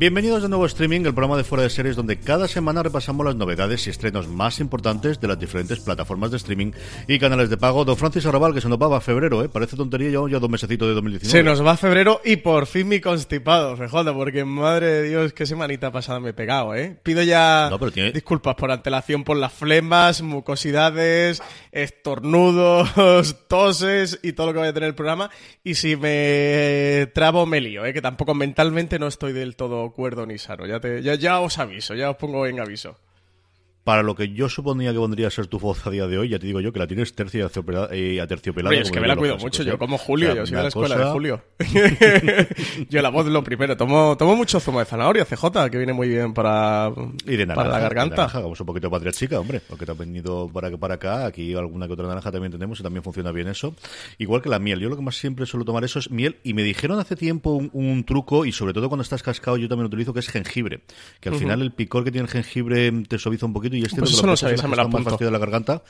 Bienvenidos de nuevo a Streaming, el programa de fuera de series donde cada semana repasamos las novedades y estrenos más importantes de las diferentes plataformas de streaming y canales de pago. Don Francis Arrabal, que se nos va a febrero, ¿eh? Parece tontería, ya, ya dos mesecitos de 2019. Se nos va a febrero y por fin mi constipado, FJ, porque madre de Dios, qué semanita pasada me he pegado, ¿eh? Pido ya No, pero tiene- disculpas por antelación por las flemas, mucosidades, estornudos, toses y todo lo que vaya a tener el programa. Y si me trabo, me lío, ¿eh? Que tampoco mentalmente no estoy del todo cuerdo ni sano. Ya, te, ya, ya os aviso, ya os pongo en aviso. Para lo que yo suponía que vendría a ser tu voz a día de hoy, ya te digo yo que la tienes tercia eh, aterciopelada. Oye, es que me la cuido mucho, yo ¿eh? como Julio, O sea, yo soy de la escuela cosa- de Julio. yo la voz lo primero, tomo, tomo mucho zumo de zanahoria, CJ, que viene muy bien para, Y de naranja, para la de garganta. naranja, hagamos un poquito de patria chica, hombre, porque te has venido para, para acá, aquí alguna que otra naranja también tenemos y también funciona bien eso. Igual que la miel, yo lo que más siempre suelo tomar eso es miel y me dijeron hace tiempo un, un truco y sobre todo cuando estás cascado yo también lo utilizo que es jengibre, que al final el picor que tiene el jengibre te suaviza un poquito y este Pues eso no lo sabía, esa me la apunto. de la garganta,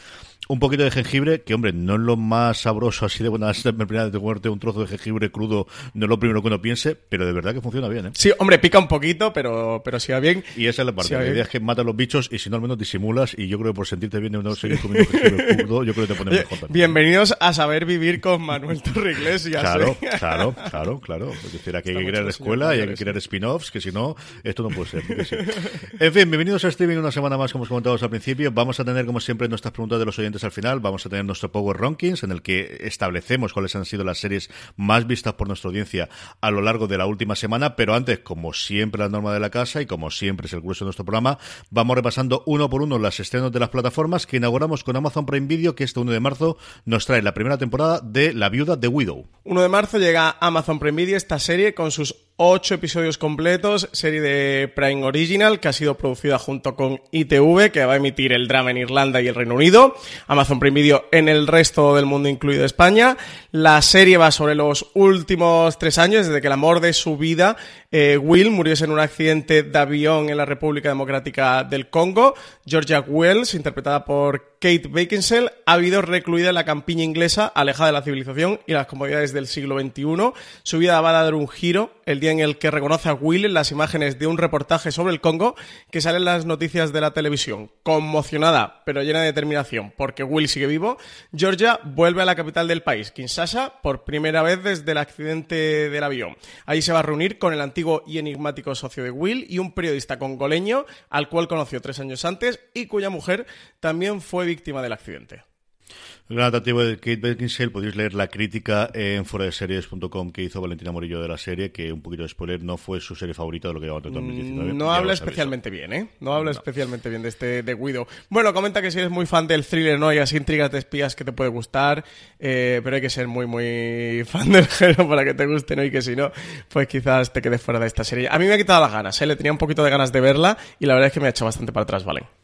un poquito de jengibre, que hombre, no es lo más sabroso así de buena primera de comerte un trozo de jengibre crudo, no es lo primero que uno piense, pero de verdad que funciona bien, ¿eh? Sí, hombre, pica un poquito, pero, pero si va bien. Y esa es la parte. Sí, la bien. idea es que matas los bichos y si no al menos disimulas y yo creo que por sentirte bien de no seguir comiendo jengibre crudo, yo creo que te pones Oye, mejor. también. bienvenidos a saber vivir con Manuel Torre Iglesias. Claro, ¿eh? claro, claro, claro. Es decir, aquí hay que crear escuela y hay que crear spin-offs, que si no, esto no puede ser. porque sí. En fin, bienvenidos a streaming una semana más, como os comentamos al principio. Vamos a tener, como siempre, nuestras preguntas de los oyentes al final. Vamos a tener nuestro Power Rankings, en el que establecemos cuáles han sido las series más vistas por nuestra audiencia a lo largo de la última semana. Pero antes, como siempre, la norma de la casa y como siempre es el grueso de nuestro programa, vamos repasando uno por uno las estrenos de las plataformas que inauguramos con Amazon Prime Video, que este 1 de marzo nos trae la primera temporada de La Viuda de Widow. 1 de marzo llega Amazon Prime Video esta serie con sus ocho episodios completos, serie de Prime Original que ha sido producida junto con ITV, que va a emitir el drama en Irlanda y el Reino Unido, Amazon Prime Video en el resto del mundo, incluido España. La serie va sobre los últimos tres años, desde que el amor de su vida, eh, Will, muriese en un accidente de avión en la República Democrática del Congo. Georgia Wells, interpretada por Kate Beckinsale, ha habido recluida en la campiña inglesa, alejada de la civilización y las comodidades del siglo XXI. Su vida va a dar un giro el día en el que reconoce a Will en las imágenes de un reportaje sobre el Congo que sale en las noticias de la televisión. Conmocionada, pero llena de determinación, porque Will sigue vivo, Georgia vuelve a la capital del país, Kinshasa, por primera vez desde el accidente del avión. Allí se va a reunir con el antiguo y enigmático socio de Will y un periodista congoleño, al cual conoció tres años antes y cuya mujer también fue víctima del accidente. Gran atractivo de Kate Beckinsale, podéis leer la crítica en foradeseries.com que hizo Valentina Morillo de la serie, que un poquito de spoiler, no fue su serie favorita de lo que llevaba en 2019. Mm, no habla especialmente bien, ¿eh? No habla especialmente bien de este de Guido. Bueno, comenta que si eres muy fan del thriller, no hay así intrigas de espías que te puede gustar, eh, pero hay que ser muy, muy fan del género para que te guste, ¿no? Y que si no, pues quizás te quedes fuera de esta serie. A mí me ha quitado las ganas, ¿eh? Le tenía un poquito de ganas de verla y la verdad es que me ha hecho bastante para atrás, ¿vale?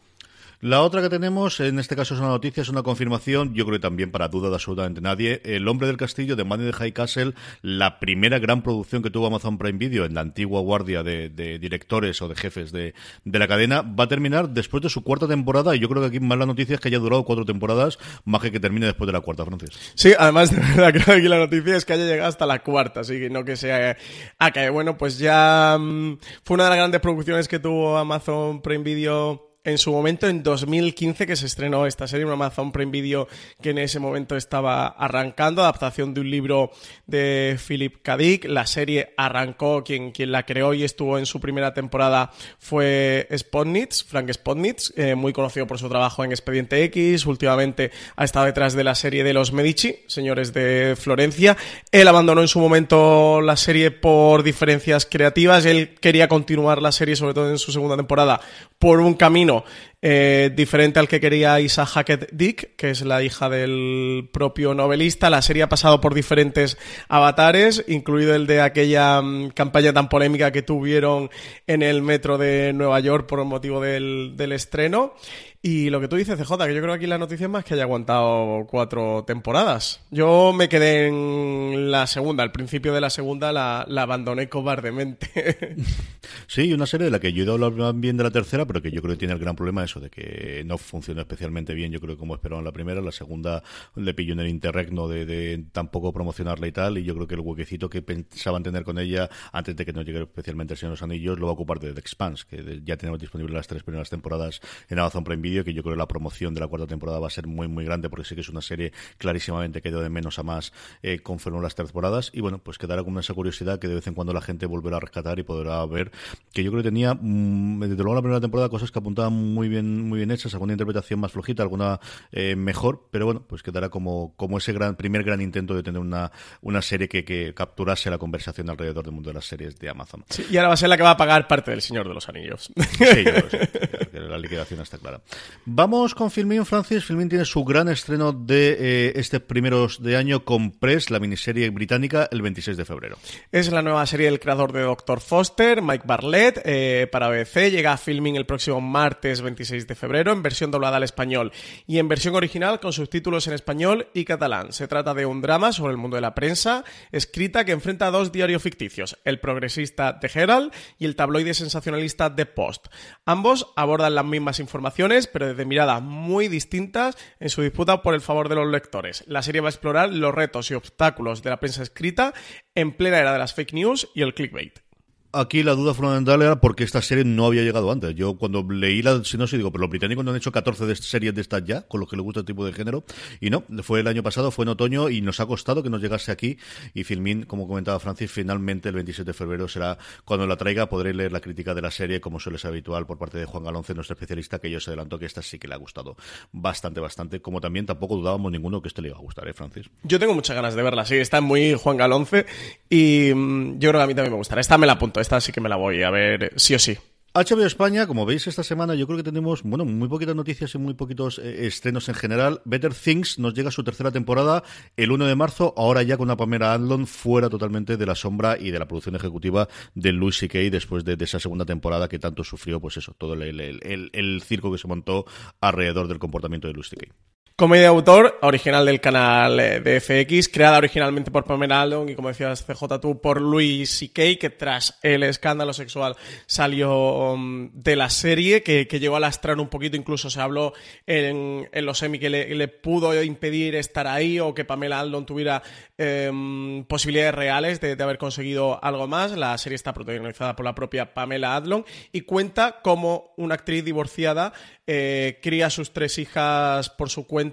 La otra que tenemos, en este caso es una noticia, es una confirmación, yo creo que también para duda de absolutamente nadie, El hombre del castillo de Money de High Castle, la primera gran producción que tuvo Amazon Prime Video en la antigua guardia de, directores o de jefes de, la cadena, va a terminar después de su cuarta temporada y yo creo que aquí más la noticia es que haya durado cuatro temporadas, más que que termine después de la cuarta, Francis. Sí, además de verdad creo que aquí la noticia es que haya llegado hasta la cuarta, así que no que sea... Ah, que bueno, pues ya mm, fue una de las grandes producciones que tuvo Amazon Prime Video en su momento, en 2015, que se estrenó esta serie, un Amazon Prime Video que en ese momento estaba arrancando, adaptación de un libro de Philip K. La serie arrancó, quien, quien la creó y estuvo en su primera temporada fue Spotnitz, Frank Spotnitz, eh, muy conocido por su trabajo en Expediente X. Últimamente ha estado detrás de la serie de los Medici, señores de Florencia. Él abandonó en su momento la serie por diferencias creativas. Él quería continuar la serie, sobre todo en su segunda temporada, por un camino eh, diferente al que quería Isa Hackett Dick, que es la hija del propio novelista. La serie ha pasado por diferentes avatares, incluido el de aquella mm, campaña tan polémica que tuvieron en el metro de Nueva York por motivo del, del estreno. Y lo que tú dices, CJ, que yo creo que aquí la noticia es más que haya aguantado cuatro temporadas. Yo me quedé en la segunda, al principio de la segunda la, abandoné cobardemente. sí, una serie de la que yo he hablar bien de la tercera, pero que yo creo que tiene el gran problema eso, de que no funcionó especialmente bien, yo creo, como esperaban la primera. La segunda le pilló en el interregno de, tampoco promocionarla y tal, y yo creo que el huequecito que pensaban tener con ella antes de que no llegue especialmente el Señor de los Anillos lo va a ocupar de The Expanse, que ya tenemos disponible las tres primeras temporadas en Amazon Prime Video que yo creo que la promoción de la cuarta temporada va a ser muy, muy grande, porque sí que es una serie clarísimamente que dio de menos a más eh, conforme las temporadas. Y bueno, pues quedará con esa curiosidad que de vez en cuando la gente volverá a rescatar y podrá ver que yo creo que tenía, mm, desde luego la primera temporada, cosas que apuntaban muy bien, muy bien hechas, alguna interpretación más flojita, alguna eh, mejor, pero bueno, pues quedará como, como ese gran, primer gran intento de tener una, una serie que, que capturase la conversación alrededor del mundo de las series de Amazon. y ahora va a ser la que va a pagar parte del Señor de los Anillos. Sí, yo la liquidación está clara. Vamos con Filmin, Francis. Filmin tiene su gran estreno de eh, este primeros de año con Press, la miniserie británica, el 26 de febrero. Es la nueva serie del creador de Doctor Foster, Mike Barlett, eh, para BBC. Llega a Filmin el próximo martes 26 de febrero en versión doblada al español y en versión original con subtítulos en español y catalán. Se trata de un drama sobre el mundo de la prensa, escrita que enfrenta a dos diarios ficticios, el progresista The Herald y el tabloide sensacionalista The Post. Ambos abordan las mismas informaciones, pero desde miradas muy distintas en su disputa por el favor de los lectores. La serie va a explorar los retos y obstáculos de la prensa escrita en plena era de las fake news y el clickbait aquí la duda fundamental era porque esta serie no había llegado antes. Yo cuando leí la sinopsis digo, pero los británicos no han hecho 14 de series de estas ya, con los que les gusta el tipo de género. Y no, fue el año pasado, fue en otoño y nos ha costado que nos llegase aquí. Y Filmin, como comentaba Francis, finalmente el 27 de febrero será cuando la traiga. Podré leer la crítica de la serie, como suele ser habitual por parte de Juan Galonce, nuestro especialista, que yo se adelantó que esta sí que le ha gustado bastante, bastante. Como también tampoco dudábamos ninguno que este le iba a gustar, ¿eh, Francis? Yo tengo muchas ganas de verla, sí, está muy Juan Galonce y mm, yo creo que a mí también me gustará. Esta me la apunto, esta sí que me la voy a ver sí o sí. HBO España, como veis esta semana, yo creo que tenemos, bueno, muy poquitas noticias y muy poquitos eh, estrenos en general. Better Things nos llega a su tercera temporada el 1 de marzo, ahora ya con una Pamela Adlon fuera totalmente de la sombra y de la producción ejecutiva de Louis C.K. después de, esa segunda temporada que tanto sufrió, pues eso, todo el, el circo que se montó alrededor del comportamiento de Louis C.K. Comedia de autor, original del canal eh, de FX, creada originalmente por Pamela Aldon y como decías CJ tú, por Louis C.K., que tras el escándalo sexual salió um, de la serie, que, llegó a lastrar un poquito, incluso se habló en, los semi que le, pudo impedir estar ahí o que Pamela Aldon tuviera em, posibilidades reales de, de, haber conseguido algo más. La serie está protagonizada por la propia Pamela Adlon y cuenta como una actriz divorciada eh, cría a sus tres hijas por su cuenta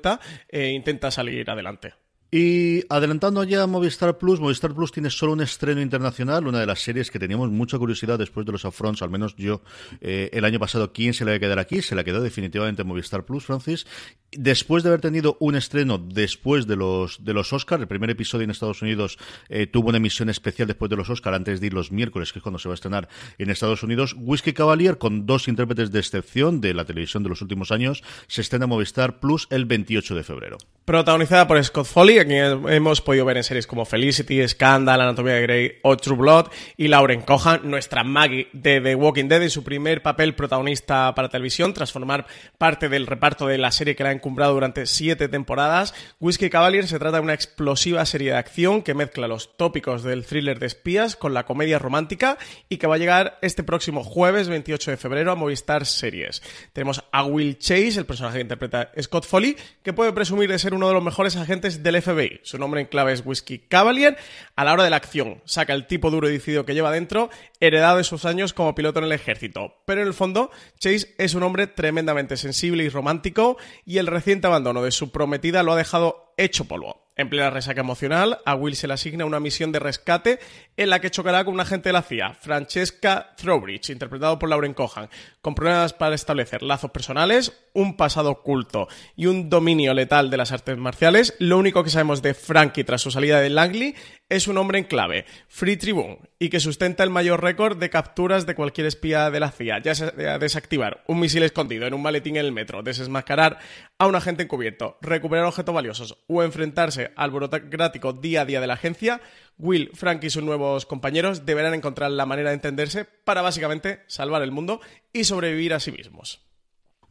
e intenta salir adelante. Y adelantando ya a Movistar Plus, Movistar Plus tiene solo un estreno internacional, una de las series que teníamos mucha curiosidad después de los upfronts, al menos yo eh, el año pasado, ¿quién se le va a quedar aquí? Se la quedó definitivamente Movistar Plus, Francis. después de haber tenido un estreno después de los de los Oscars, el primer episodio en Estados Unidos eh, tuvo una emisión especial después de los Oscars, antes de ir los miércoles, que es cuando se va a estrenar en Estados Unidos. Whiskey Cavalier, con dos intérpretes de excepción de la televisión de los últimos años, se estrena Movistar Plus el 28 de febrero. Protagonizada por Scott Foley, a quien hemos podido ver en series como Felicity, Scandal, Anatomía de Grey o True Blood, y Lauren Cohan, nuestra Maggie de The Walking Dead, en su primer papel protagonista para televisión, tras formar parte del reparto de la serie que la ha encumbrado durante siete temporadas. Whiskey Cavalier se trata de una explosiva serie de acción que mezcla los tópicos del thriller de espías con la comedia romántica y que va a llegar este próximo jueves 28 de febrero a Movistar Series. Tenemos a Will Chase, el personaje que interpreta Scott Foley, que puede presumir de ser uno de los mejores agentes del FBI. Su nombre en clave es Whiskey Cavalier. A la hora de la acción, saca el tipo duro y decidido que lleva dentro, heredado de sus años como piloto en el ejército. Pero en el fondo, Chase es un hombre tremendamente sensible y romántico y el reciente abandono de su prometida lo ha dejado hecho polvo. En plena resaca emocional, a Will se le asigna una misión de rescate en la que chocará con un agente de la CIA, Francesca Throwbridge, interpretado por Lauren Cohan, con problemas para establecer lazos personales, un pasado oculto y un dominio letal de las artes marciales. Lo único que sabemos de Frankie tras su salida de Langley es un hombre en clave, Free Tribune, y que sustenta el mayor récord de capturas de cualquier espía de la CIA, ya sea desactivar un misil escondido en un maletín en el metro, desmascarar a un agente encubierto, recuperar objetos valiosos o enfrentarse al burocrático día a día de la agencia, Will, Frank y sus nuevos compañeros deberán encontrar la manera de entenderse para básicamente salvar el mundo y sobrevivir a sí mismos.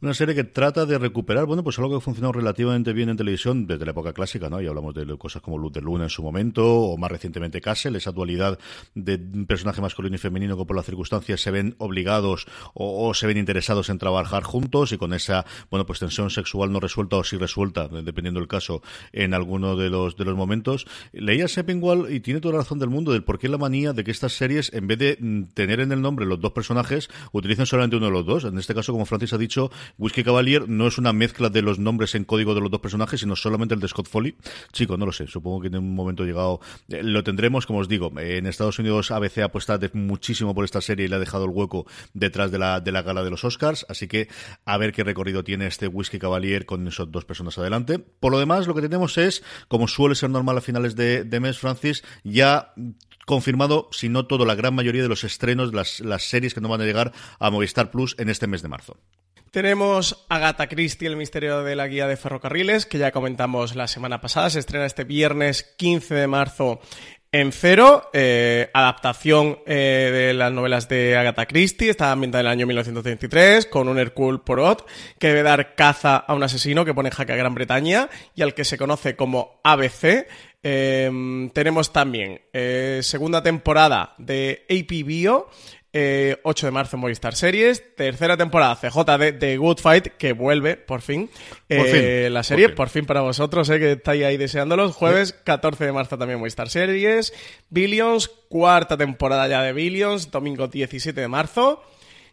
Una serie que trata de recuperar, bueno, pues algo que ha funcionado relativamente bien en televisión desde la época clásica, ¿no? Y hablamos de cosas como Luz de Luna en su momento, o más recientemente Castle, esa dualidad de personaje masculino y femenino que por las circunstancias se ven obligados o, se ven interesados en trabajar juntos y con esa, bueno, pues tensión sexual no resuelta o sí resuelta, dependiendo del caso, en alguno de los, de los momentos. Leía Seppingwall y tiene toda la razón del mundo del por qué la manía de que estas series, en vez de mm, tener en el nombre los dos personajes, utilizan solamente uno de los dos. En este caso, como Francis ha dicho, Whiskey Cavalier no es una mezcla de los nombres en código de los dos personajes, sino solamente el de Scott Foley. Chico, no lo sé, supongo que en un momento llegado eh, lo tendremos, como os digo, en Estados Unidos ABC apuesta muchísimo por esta serie y le ha dejado el hueco detrás de la, de la gala de los Oscars, así que a ver qué recorrido tiene este Whiskey Cavalier con esas dos personas adelante. Por lo demás, lo que tenemos es, como suele ser normal a finales de, mes, Francis, ya confirmado, si no todo, la gran mayoría de los estrenos, las, las series que no van a llegar a Movistar Plus en este mes de marzo. Tenemos Agatha Christie, el misterio de la guía de ferrocarriles, que ya comentamos la semana pasada. Se estrena este viernes 15 de marzo en Cero, eh, adaptación eh, de las novelas de Agatha Christie, está ambientada en el año 1933, con un Hercule Poirot que debe dar caza a un asesino que pone jaque a Gran Bretaña y al que se conoce como ABC. Em, tenemos también eh, segunda temporada de AP Bio, 8 eh, de marzo en Movistar Series. Tercera temporada CJ de The Good Fight, que vuelve, por fin. Eh, la serie, por fin. para vosotros, eh, que estáis ahí deseándolos. Jueves 14 de marzo también Movistar Series. Billions, cuarta temporada ya de Billions, domingo 17 de marzo.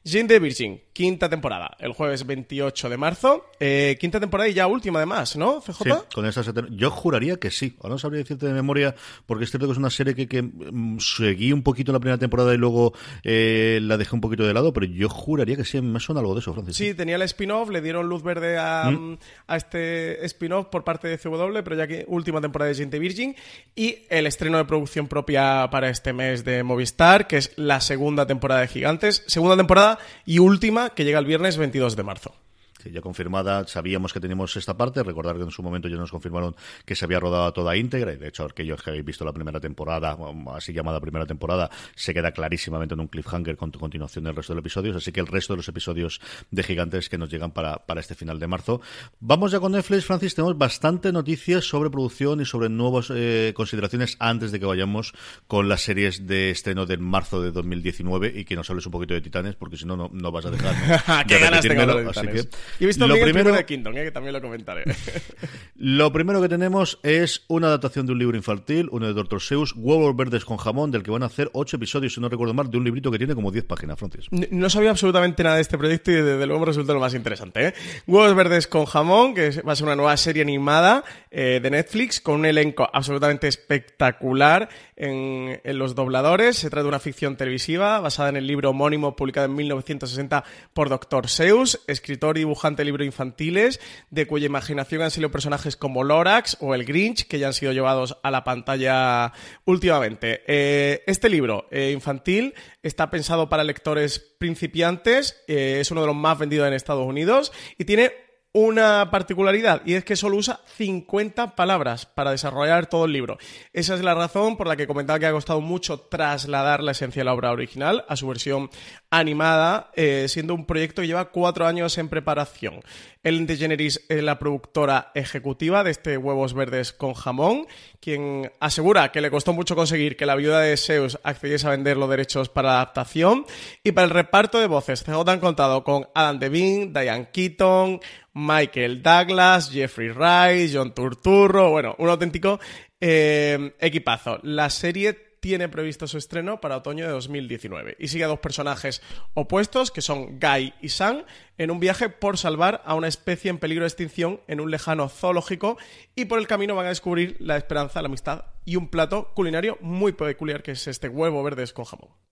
Jane de Virgin, quinta temporada, el jueves 28 de marzo. Eh, quinta temporada y ya última además, ¿no, CJ? Sí, con esa Yo juraría que sí. Ahora no sabría decirte de memoria, porque es cierto que es una serie que, que mm, seguí un poquito la primera temporada y luego eh, la dejé un poquito de lado, pero yo juraría que sí, me suena algo de eso, Francis. Sí, tenía el spin-off, le dieron luz verde a, ¿Mm? a este spin-off por parte de CW, pero ya que última temporada de de Virgin. Y el estreno de producción propia para este mes de Movistar, que es la segunda temporada de Gigantes. Segunda temporada y última que llega el viernes 22 de marzo ya confirmada, sabíamos que teníamos esta parte, recordar que en su momento ya nos confirmaron que se había rodado toda íntegra, y de hecho aquellos que habéis visto la primera temporada, así llamada primera temporada, se queda clarísimamente en un cliffhanger con tu continuación del resto de los episodios, así que el resto de los episodios de Gigantes que nos llegan para, para este final de marzo. Vamos ya con Netflix, Francis, tenemos bastante noticias sobre producción y sobre nuevas eh, consideraciones antes de que vayamos con las series de estreno de marzo de 2019 y que nos hables un poquito de Titanes, porque si no, no vas a dejar ¿Qué ganas así que he visto lo primero, de Kingdom, eh, que también lo comentaré. lo primero que tenemos es una adaptación de un libro infantil, uno de Dr. Seuss, Huevos Verdes con Jamón, del que van a hacer ocho episodios, si no recuerdo mal, de un librito que tiene como 10 páginas, Francis. No, sabía absolutamente nada de este proyecto y desde luego me resulta lo más interesante. ¿eh? Huevos Verdes con Jamón, que va a ser una nueva serie animada eh, de Netflix con un elenco absolutamente espectacular. En, los dobladores. Se trata de una ficción televisiva basada en el libro homónimo publicado en 1960 por Dr. Seuss, escritor y dibujante de libros infantiles, de cuya imaginación han sido personajes como Lorax o el Grinch, que ya han sido llevados a la pantalla últimamente. Eh, este libro eh, infantil está pensado para lectores principiantes, eh, es uno de los más vendidos en Estados Unidos y tiene una particularidad y es que solo usa 50 palabras para desarrollar todo el libro. Esa es la razón por la que comentaba que ha costado mucho trasladar la esencia de la obra original a su versión animada, eh, siendo un proyecto que lleva cuatro años en preparación. Ellen DeGeneres es la productora ejecutiva de este Huevos Verdes con Jamón, quien asegura que le costó mucho conseguir que la viuda de Zeus accediese a vender los derechos para la adaptación. Y para el reparto de voces, CJ han contado con Adam Devine, Diane Keaton, Michael Douglas, Jeffrey Rice, John Turturro, bueno, un auténtico eh, equipazo. La serie tiene previsto su estreno para otoño de 2019 y sigue a dos personajes opuestos que son Guy y Sam en un viaje por salvar a una especie en peligro de extinción en un lejano zoológico y por el camino van a descubrir la esperanza, la amistad y un plato culinario muy peculiar que es este huevo verde con jamón.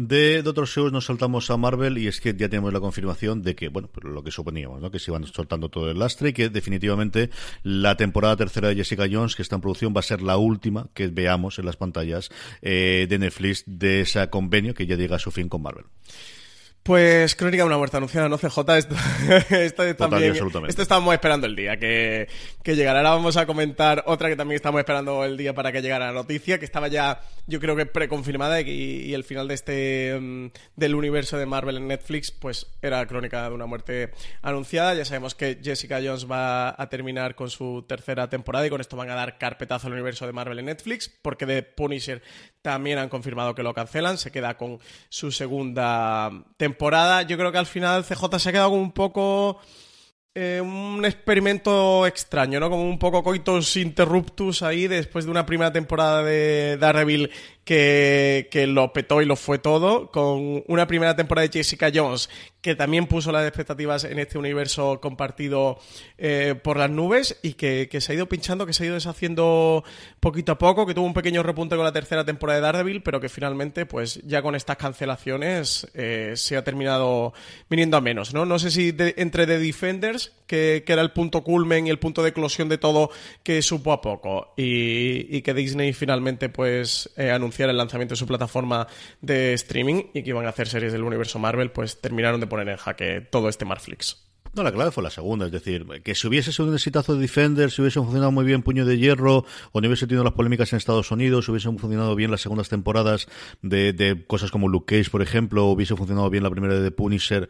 De Doctor Seuss nos saltamos a Marvel y es que ya tenemos la confirmación de que, bueno, pues lo que suponíamos, ¿no? Que se iban soltando todo el lastre y que definitivamente la temporada tercera de Jessica Jones, que está en producción, va a ser la última que veamos en las pantallas eh, de Netflix de ese convenio que ya llega a su fin con Marvel. Pues Crónica de una muerte anunciada, ¿no, CJ? Esto, esto también, esto estamos esperando el día que, que llegará. Ahora vamos a comentar otra que también estamos esperando el día para que llegara la noticia, que estaba ya, yo creo que preconfirmada y, y el final de este mm, del universo de Marvel en Netflix, pues era Crónica de una muerte anunciada. Ya sabemos que Jessica Jones va a terminar con su tercera temporada y con esto van a dar carpetazo al universo de Marvel en Netflix, porque de Punisher también han confirmado que lo cancelan, se queda con su segunda temporada. Yo creo que al final CJ se ha quedado como un poco eh, un experimento extraño, ¿no? Como un poco coitos interruptus ahí después de una primera temporada de Daredevil que, que, lo petó y lo fue todo, con una primera temporada de Jessica Jones que también puso las expectativas en este universo compartido eh, por las nubes y que, se ha ido pinchando, que se ha ido deshaciendo poquito a poco, que tuvo un pequeño repunte con la tercera temporada de Daredevil, pero que finalmente, pues ya con estas cancelaciones eh, se ha terminado viniendo a menos, ¿no? No sé si entre The Defenders, que, era el punto culmen y el punto de eclosión de todo, que supo a poco, y, que Disney finalmente, pues, eh, el lanzamiento de su plataforma de streaming y que iban a hacer series del universo Marvel, pues terminaron de poner en jaque todo este Marflix. No, la clave fue la segunda, es decir, que si hubiese sido un exitazo de Defender, si hubiese funcionado muy bien Puño de Hierro, o no hubiese tenido las polémicas en Estados Unidos, si hubiesen funcionado bien las segundas temporadas de, de cosas como Luke Cage, por ejemplo, o hubiese funcionado bien la primera de Punisher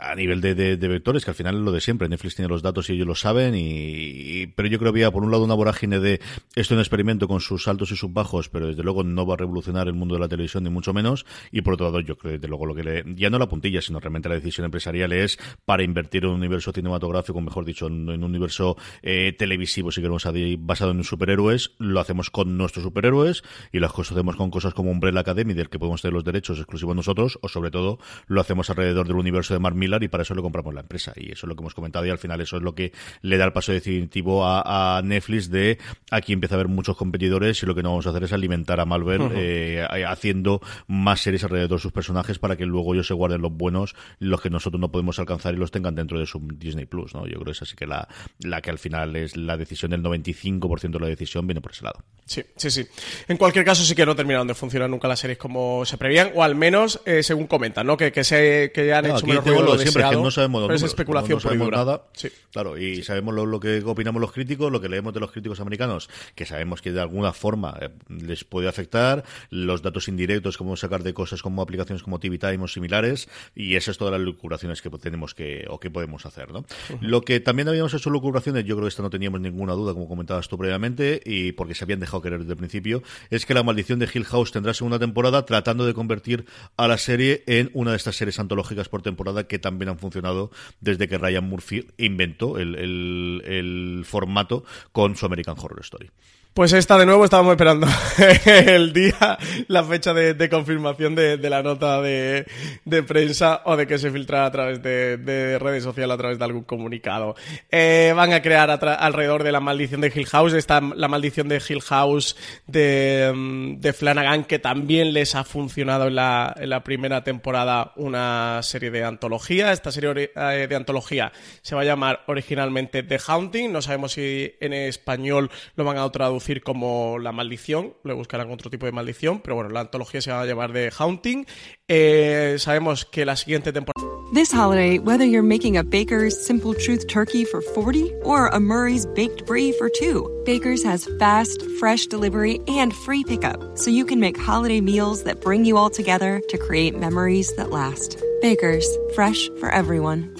a nivel de, vectores, que al final es lo de siempre, Netflix tiene los datos y ellos lo saben, y, pero yo creo que había por un lado una vorágine de esto es un experimento con sus altos y sus bajos, pero desde luego no va a revolucionar el mundo de la televisión, ni mucho menos, y por otro lado yo creo desde luego lo que le, ya no la puntilla, sino realmente la decisión empresarial es para invertir un universo cinematográfico mejor dicho, en, un universo eh, televisivo, si queremos, basado en superhéroes, lo hacemos con nuestros superhéroes y las cosas hacemos con cosas como Umbrella Academy, del que podemos tener los derechos exclusivos nosotros, o sobre todo lo hacemos alrededor del universo de Mark Millar y para eso lo compramos la empresa. Y eso es lo que hemos comentado y al final eso es lo que le da el paso definitivo a, Netflix de aquí empieza a haber muchos competidores y lo que no vamos a hacer es alimentar a Marvel eh, haciendo más series alrededor de sus personajes para que luego ellos se guarden los buenos, los que nosotros no podemos alcanzar y los tengan dentro de su Disney Plus. Yo creo que esa sí que la, la que al final es la decisión del 95% de la decisión viene por ese lado. Sí, sí, sí. En cualquier caso sí que no terminaron de funcionar nunca las series como se prevían, o al menos eh, según comentan, ¿no? Que, que, se, que han hecho menos ruido lo siempre, que no sabemos pero es especulación no, sabemos nada. Sí. Claro, y sabemos lo, que opinamos los críticos, lo que leemos de los críticos americanos, que sabemos que de alguna forma eh, les puede afectar, los datos indirectos, como sacar de cosas como aplicaciones como TV Time o similares, y esas es todas las lucuraciones que tenemos que, o que podemos hacer, ¿no? Lo que también habíamos hecho lucuraciones, yo creo que esta no teníamos ninguna duda, como comentabas tú previamente, y porque se habían dejado querer desde el principio, es que la maldición de Hill House tendrá segunda temporada tratando de convertir a la serie en una de estas series antológicas por temporada que también han funcionado desde que Ryan Murphy inventó el, el formato con su American Horror Story. Pues esta de nuevo estábamos esperando el día, la fecha de, confirmación de, la nota de, prensa o de que se filtrara a través de, redes sociales, a través de algún comunicado. Eh, van a crear alrededor de la maldición de Hill House, está la maldición de Hill House de, Flanagan, que también les ha funcionado en la, en la primera temporada una serie de antología. Esta serie eh, de antología se va a llamar originalmente The Haunting, no sabemos si en español lo van a traducir como la maldición, le buscarán otro tipo de maldición, pero bueno, la antología se va a llevar de Haunting. Eh, sabemos que la siguiente temporada. This holiday, whether you're making a Baker's Simple Truth turkey for 40 or a Murray's Baked Brie for 2, Baker's has fast, fresh delivery and free pickup, so you can make holiday meals that bring you all together to create memories that last. Baker's, fresh for everyone.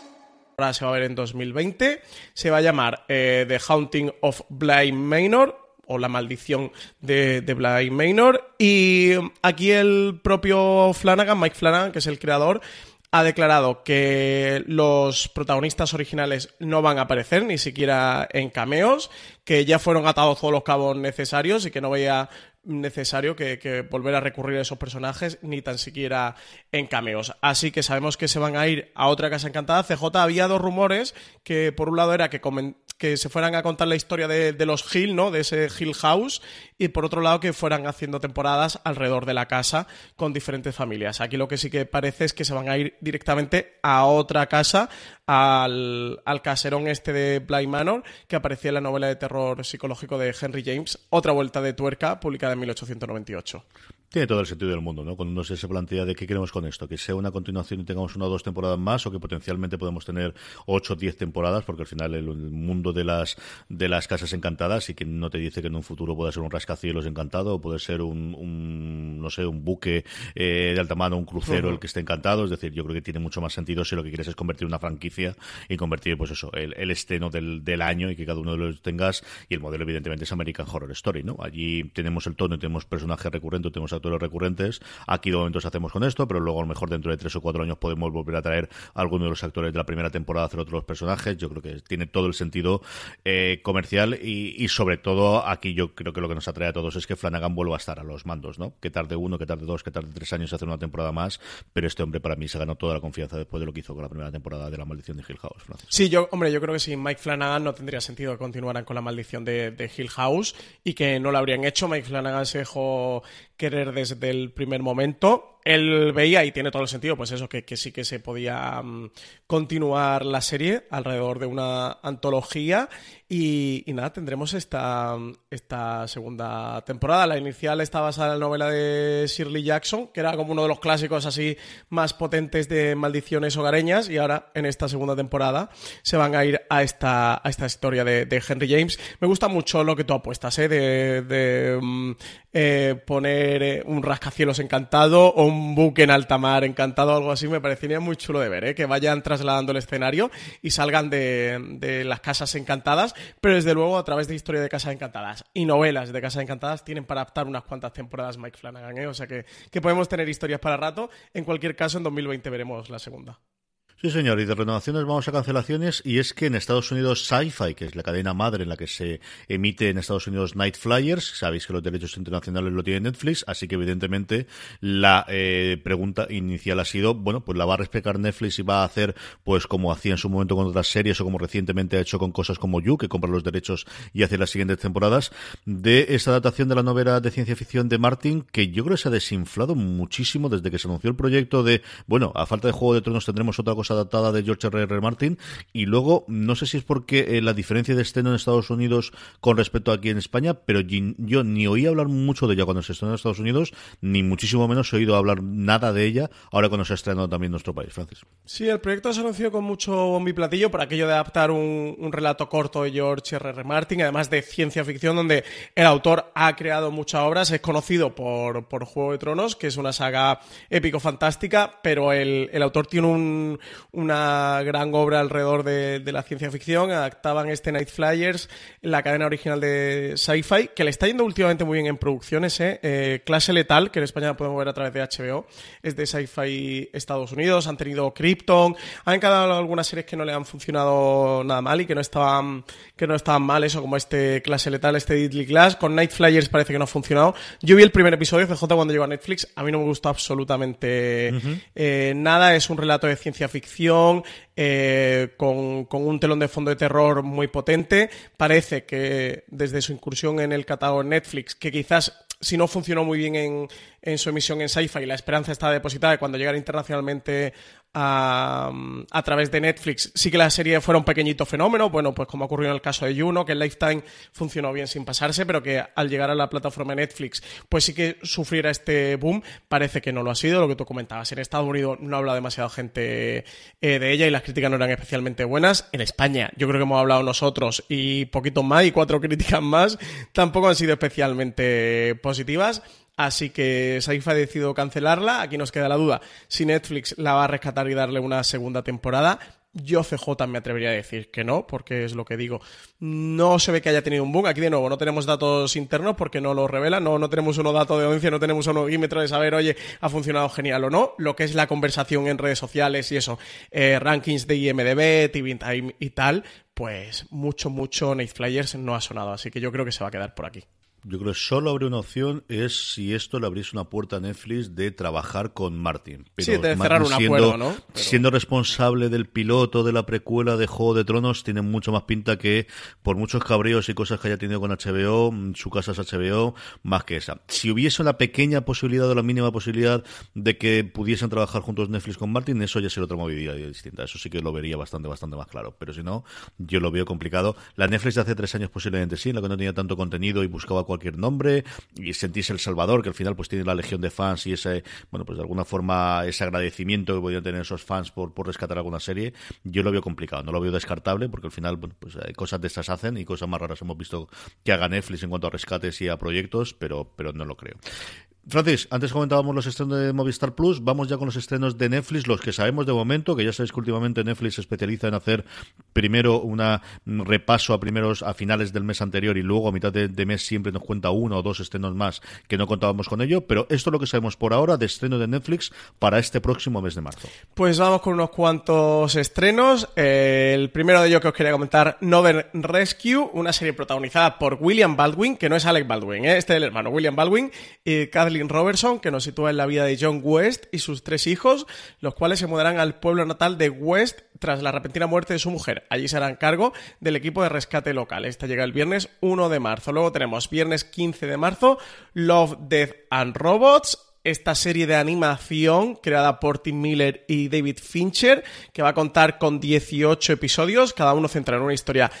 se va a ver en 2020. Se va a llamar eh, The Haunting of Bly Manor o La maldición de, de Bly Manor. Y aquí el propio Flanagan, Mike Flanagan, que es el creador, ha declarado que los protagonistas originales no van a aparecer ni siquiera en cameos, que ya fueron atados todos los cabos necesarios y que no veía necesario que, volver a recurrir a esos personajes ni tan siquiera en cameos. Así que sabemos que se van a ir a otra casa encantada. CJ había dos rumores que por un lado era que, que se fueran a contar la historia de, los Hill, ¿no? De ese Hill House y por otro lado que fueran haciendo temporadas alrededor de la casa con diferentes familias. Aquí lo que sí que parece es que se van a ir directamente a otra casa, al, al caserón este de Bly Manor, que aparecía en la novela de terror psicológico de Henry James, Otra vuelta de tuerca, publicada en 1898. Tiene todo el sentido del mundo, ¿no? Cuando uno se plantea de qué queremos con esto, que sea una continuación y tengamos una o dos temporadas más, o que potencialmente podemos tener ocho o diez temporadas, porque al final el, mundo de las de las casas encantadas y que no te dice que en un futuro pueda ser un rascacielos encantado, o puede ser un, no sé, un buque eh, de alta mano, un crucero el que esté encantado. Es decir, yo creo que tiene mucho más sentido si lo que quieres es convertir una franquicia y convertir, pues eso, el, el estreno del, del año y que cada uno de los tengas. Y el modelo, evidentemente, es American Horror Story, ¿no? Allí tenemos el tono, tenemos personajes recurrentes, tenemos los recurrentes. Aquí de momentos hacemos con esto, pero luego a lo mejor dentro de tres o cuatro años podemos volver a traer a alguno de los actores de la primera temporada a hacer otros personajes. Yo creo que tiene todo el sentido eh, comercial y, sobre todo aquí yo creo que lo que nos atrae a todos es que Flanagan vuelva a estar a los mandos, ¿no? Que tarde uno, que tarde dos, que tarde tres años hacer una temporada más, pero este hombre para mí se ganó toda la confianza después de lo que hizo con la primera temporada de La Maldición de Hill House. Sí, yo, hombre, yo creo que sin Mike Flanagan no tendría sentido que continuaran con La Maldición de, de Hill House y que no lo habrían hecho. Mike Flanagan se dejó querer desde el primer momento. Él veía, y tiene todo el sentido, pues eso, que, sí que se podía mm, continuar la serie alrededor de una antología. Y, nada, tendremos esta, esta segunda temporada. La inicial está basada en la novela de Shirley Jackson, que era como uno de los clásicos así más potentes de maldiciones hogareñas. Y ahora, en esta segunda temporada, se van a ir a esta, a esta historia de, Henry James. Me gusta mucho lo que tú apuestas, ¿eh? De, de mm, eh, poner eh, un rascacielos encantado o un buque en alta mar encantado o algo así, me parecería muy chulo de ver, ¿eh? que vayan trasladando el escenario y salgan de, las casas encantadas, pero desde luego a través de historia de casas encantadas y novelas de casas encantadas tienen para adaptar unas cuantas temporadas Mike Flanagan, ¿eh? o sea que, que podemos tener historias para rato. En cualquier caso, en 2020 veremos la segunda. Sí, señor, y de renovaciones vamos a cancelaciones, y es que en Estados Unidos Sci-Fi, que es la cadena madre en la que se emite en Estados Unidos Night Flyers, sabéis que los derechos internacionales lo tiene Netflix, así que evidentemente la eh, pregunta inicial ha sido, bueno, pues la va a respetar Netflix y va a hacer, pues como hacía en su momento con otras series o como recientemente ha hecho con cosas como You, que compra los derechos y hace las siguientes temporadas, de esta adaptación de la novela de ciencia ficción de Martin, que yo creo que se ha desinflado muchísimo desde que se anunció el proyecto de, bueno, a falta de Juego de Tronos tendremos otra cosa adaptada de George R. R. Martin. Y luego, no sé si es porque eh, la diferencia de estreno en Estados Unidos con respecto a aquí en España, pero yo ni oí hablar mucho de ella cuando se estrenó en Estados Unidos, ni muchísimo menos he oído hablar nada de ella ahora cuando se ha estrenado también en nuestro país, Francis. Sí, el proyecto se anunció con mucho bombiplatillo por aquello de adaptar un, un relato corto de George R. R. Martin, además de ciencia ficción, donde el autor ha creado muchas obras, es conocido por, por Juego de Tronos, que es una saga épico-fantástica, pero el, el, autor tiene un, una gran obra alrededor de, de, la ciencia ficción. Adaptaban este Night Flyers, la cadena original de Sci-Fi, que le está yendo últimamente muy bien en producciones. ¿eh? Eh, Clase Letal, que en España podemos ver a través de HBO, es de Sci-Fi Estados Unidos. Han tenido Krypton, han encargado algunas series que no le han funcionado nada mal y que no estaban, que no estaban mal, eso como este Clase Letal, este Deadly Class. Con Night Flyers parece que no ha funcionado. Yo vi el primer episodio, CJ, cuando llegó a Netflix. A mí no me gustó absolutamente eh, nada. Es un relato de ciencia ficción eh, con, un telón de fondo de terror muy potente. Parece que desde su incursión en el catálogo Netflix, que quizás si no funcionó muy bien en, en su emisión en Sci-Fi, la esperanza está depositada de cuando llegara internacionalmente a, a, través de Netflix, sí que la serie fuera un pequeñito fenómeno, bueno, pues como ocurrió en el caso de Juno, que el Lifetime funcionó bien sin pasarse, pero que al llegar a la plataforma Netflix, pues sí que sufriera este boom, parece que no lo ha sido, lo que tú comentabas, en Estados Unidos no habla demasiada gente eh, de ella y las críticas no eran especialmente buenas, en España yo creo que hemos hablado nosotros y poquito más y cuatro críticas más, tampoco han sido especialmente positivas, Así que Saifa ha decidido cancelarla. Aquí nos queda la duda si Netflix la va a rescatar y darle una segunda temporada. Yo CJ me atrevería a decir que no, porque es lo que digo. No se ve que haya tenido un boom. Aquí de nuevo no tenemos datos internos porque no lo revela. No, no tenemos unos datos de audiencia, no tenemos un de saber, oye, ha funcionado genial o no. Lo que es la conversación en redes sociales y eso, eh, rankings de IMDB, TV Time y tal, pues mucho, mucho Night Flyers no ha sonado. Así que yo creo que se va a quedar por aquí. Yo creo que solo habría una opción es si esto le abriese una puerta a Netflix de trabajar con Martin. Pero sí, de cerrar un siendo, acuerdo, ¿no? Pero... Siendo responsable del piloto de la precuela de Juego de Tronos, tiene mucho más pinta que, por muchos cabreos y cosas que haya tenido con HBO, su casa es HBO, más que esa. Si hubiese una pequeña posibilidad o la mínima posibilidad de que pudiesen trabajar juntos Netflix con Martin, eso ya sería otra movilidad distinta. Eso sí que lo vería bastante, bastante más claro. Pero si no, yo lo veo complicado. La Netflix de hace tres años posiblemente sí, en la que no tenía tanto contenido y buscaba cualquier nombre y sentís el Salvador, que al final pues tiene la legión de fans y ese, bueno, pues de alguna forma ese agradecimiento que podrían tener esos fans por, por rescatar alguna serie, yo lo veo complicado, no lo veo descartable porque al final, bueno, pues hay cosas de estas hacen y cosas más raras hemos visto que haga Netflix en cuanto a rescates y a proyectos, pero, pero no lo creo. Francis, antes comentábamos los estrenos de Movistar Plus, vamos ya con los estrenos de Netflix, los que sabemos de momento, que ya sabéis que últimamente Netflix se especializa en hacer primero un repaso a primeros a finales del mes anterior y luego a mitad de, mes siempre nos cuenta uno o dos estrenos más que no contábamos con ello, pero esto es lo que sabemos por ahora de estreno de Netflix para este próximo mes de marzo. Pues vamos con unos cuantos estrenos. El primero de ellos que os quería comentar, Northern Rescue, una serie protagonizada por William Baldwin, que no es Alec Baldwin, ¿eh? este es el hermano William Baldwin, y Kathleen Robertson, que nos sitúa en la vida de John West y sus tres hijos, los cuales se mudarán al pueblo natal de West tras la repentina muerte de su mujer. Allí se harán cargo del equipo de rescate local. Esta llega el viernes 1 de marzo. Luego tenemos viernes 15 de marzo, Love, Death and Robots, esta serie de animación creada por Tim Miller y David Fincher, que va a contar con 18 episodios, cada uno centrado en una historia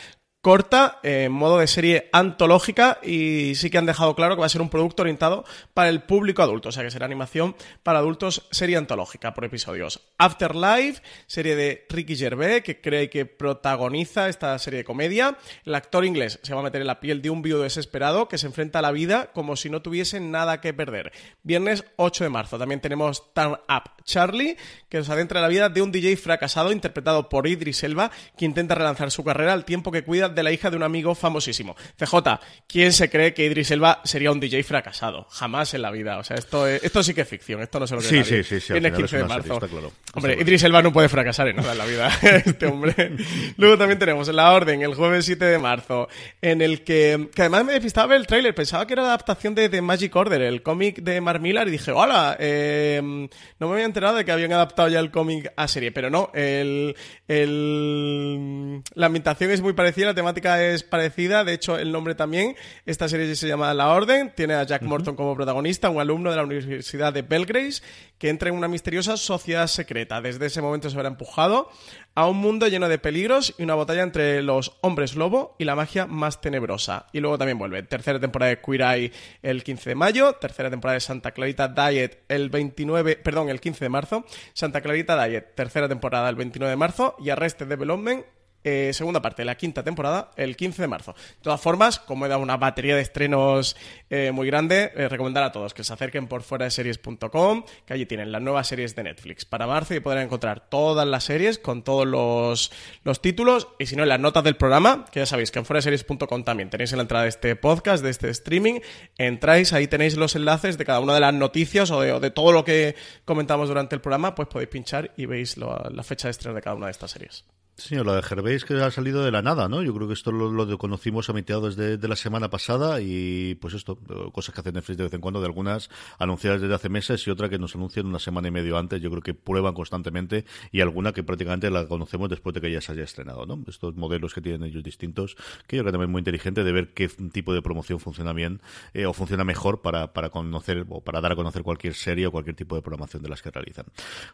corta, en eh, modo de serie antológica y sí que han dejado claro que va a ser un producto orientado para el público adulto, o sea que será animación para adultos, serie antológica por episodios. Afterlife, serie de Ricky Gervais, que cree que protagoniza esta serie de comedia. El actor inglés se va a meter en la piel de un viudo desesperado que se enfrenta a la vida como si no tuviese nada que perder. Viernes 8 de marzo también tenemos Turn Up Charlie, que nos adentra en la vida de un DJ fracasado interpretado por Idris Elba, que intenta relanzar su carrera al tiempo que cuida de la hija de un amigo famosísimo. CJ, ¿quién se cree que Idris Elba sería un DJ fracasado? Jamás en la vida. O sea, esto, es, esto sí que es ficción. Esto no se lo Sí, sí, sí, sí. Viene 15 de marzo. Serie, claro. Hombre, Idris Elba no puede fracasar en nada en la vida. este hombre. Luego también tenemos La Orden, el jueves 7 de marzo, en el que, que además me despistaba el tráiler. Pensaba que era la adaptación de, de Magic Order, el cómic de Mark Millar, y dije, hola, eh, no me había enterado de que habían adaptado ya el cómic a serie, pero no, el, el, la ambientación es muy parecida a la temática es parecida, de hecho el nombre también. Esta serie se llama La Orden, tiene a Jack Morton como protagonista, un alumno de la Universidad de Belgrade que entra en una misteriosa sociedad secreta. Desde ese momento se verá empujado a un mundo lleno de peligros y una batalla entre los hombres lobo y la magia más tenebrosa. Y luego también vuelve. Tercera temporada de Queer Eye el 15 de mayo, tercera temporada de Santa Clarita Diet el 29, perdón, el 15 de marzo, Santa Clarita Diet, tercera temporada el 29 de marzo y Arrested Development eh, segunda parte de la quinta temporada el 15 de marzo. De todas formas, como he dado una batería de estrenos eh, muy grande, eh, recomendar a todos que se acerquen por fuera de series.com, que allí tienen las nuevas series de Netflix para marzo y podrán encontrar todas las series con todos los, los títulos y si no en las notas del programa, que ya sabéis que en fuera de series.com también tenéis en la entrada de este podcast, de este streaming, entráis, ahí tenéis los enlaces de cada una de las noticias o de, todo lo que comentamos durante el programa, pues podéis pinchar y veis la fecha de estreno de cada una de estas series. Sí, lo de Gervais que ha salido de la nada, ¿no? Yo creo que esto lo, conocimos a desde de la semana pasada y pues esto, cosas que hace Netflix de vez en cuando, de algunas anunciadas desde hace meses y otra que nos anuncian una semana y medio antes. Yo creo que prueban constantemente y alguna que prácticamente la conocemos después de que ya se haya estrenado, ¿no? Estos modelos que tienen ellos distintos, que yo creo que también es muy inteligente de ver qué tipo de promoción funciona bien eh, o funciona mejor para, para conocer o para dar a conocer cualquier serie o cualquier tipo de programación de las que realizan.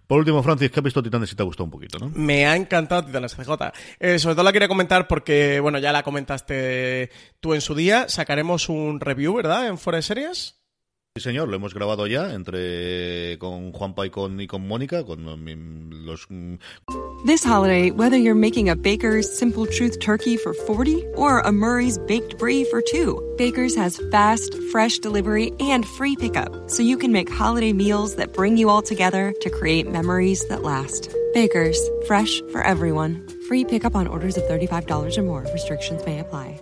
Por último, Francis, ¿qué has visto Titanes si te ha gustado un poquito, no? Me ha encantado Titanes Eh, sobre todo la quería comentar porque, bueno, ya la comentaste tú en su día. Sacaremos un review, ¿verdad? En de Series. Sí, señor, lo hemos grabado ya entre con con, y con Mónica, con mm, mm, los... Mm. This holiday, whether you're making a Baker's Simple Truth turkey for 40 or a Murray's Baked Brie for 2, Baker's has fast, fresh delivery and free pickup, so you can make holiday meals that bring you all together to create memories that last. Baker's, fresh for everyone. Free pickup on orders of $35 or more. Restrictions may apply.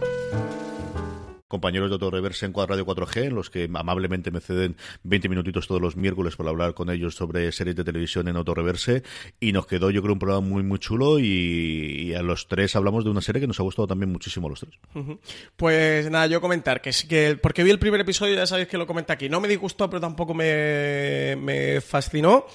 Compañeros de Autoreverse en Radio 4G, en los que amablemente me ceden 20 minutitos todos los miércoles para hablar con ellos sobre series de televisión en Autoreverse. Y nos quedó, yo creo, un programa muy, muy chulo. Y, a los tres hablamos de una serie que nos ha gustado también muchísimo los tres. Pues nada, yo comentar que, porque vi el primer episodio, ya sabéis que lo comenté aquí. No me disgustó, pero tampoco me, me fascinó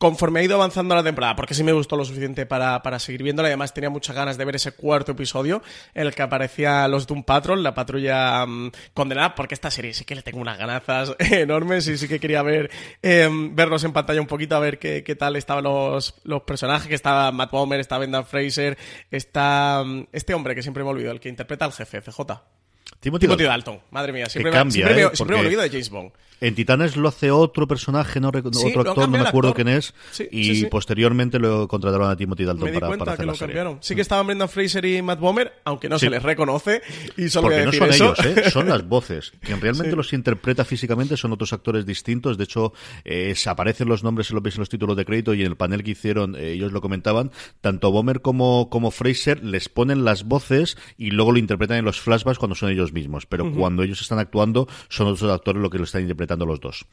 conforme ha ido avanzando la temporada, porque sí me gustó lo suficiente para, para seguir viéndola. Además, tenía muchas ganas de ver ese cuarto episodio en el que aparecía los Doom Patrol, la patrulla mm, condenada, porque esta serie sí que le tengo unas ganazas enormes y sí que quería ver em, verlos en pantalla un poquito, a ver qué, qué tal estaban los, los personajes, que estaba Matt Bomer, está Brendan Fraser, está mm, este hombre que siempre me olvido, el que interpreta al jefe, CJ. Timothy, Dalton. Madre mía, siempre, me, siempre, ¿eh? siempre me olvido de James Bond. En Titanes lo hace otro personaje, no otro actor, no me acuerdo quién es. y posteriormente lo contrataron a Timothy Dalton para, para, hacer la serie. Sí que estaban Brendan Fraser y Matt Bomer, aunque no se les reconoce. Y solo Porque no son ellos, ¿eh? son las voces. Quien realmente los interpreta físicamente son otros actores distintos. De hecho, eh, se aparecen los nombres, se los veis en los títulos de crédito y en el panel que hicieron, eh, ellos lo comentaban. Tanto Bomer como, como Fraser les ponen las voces y luego lo interpretan en los flashbacks cuando son ellos mismos. Pero cuando ellos están actuando, son otros actores los que lo están interpretando los dos.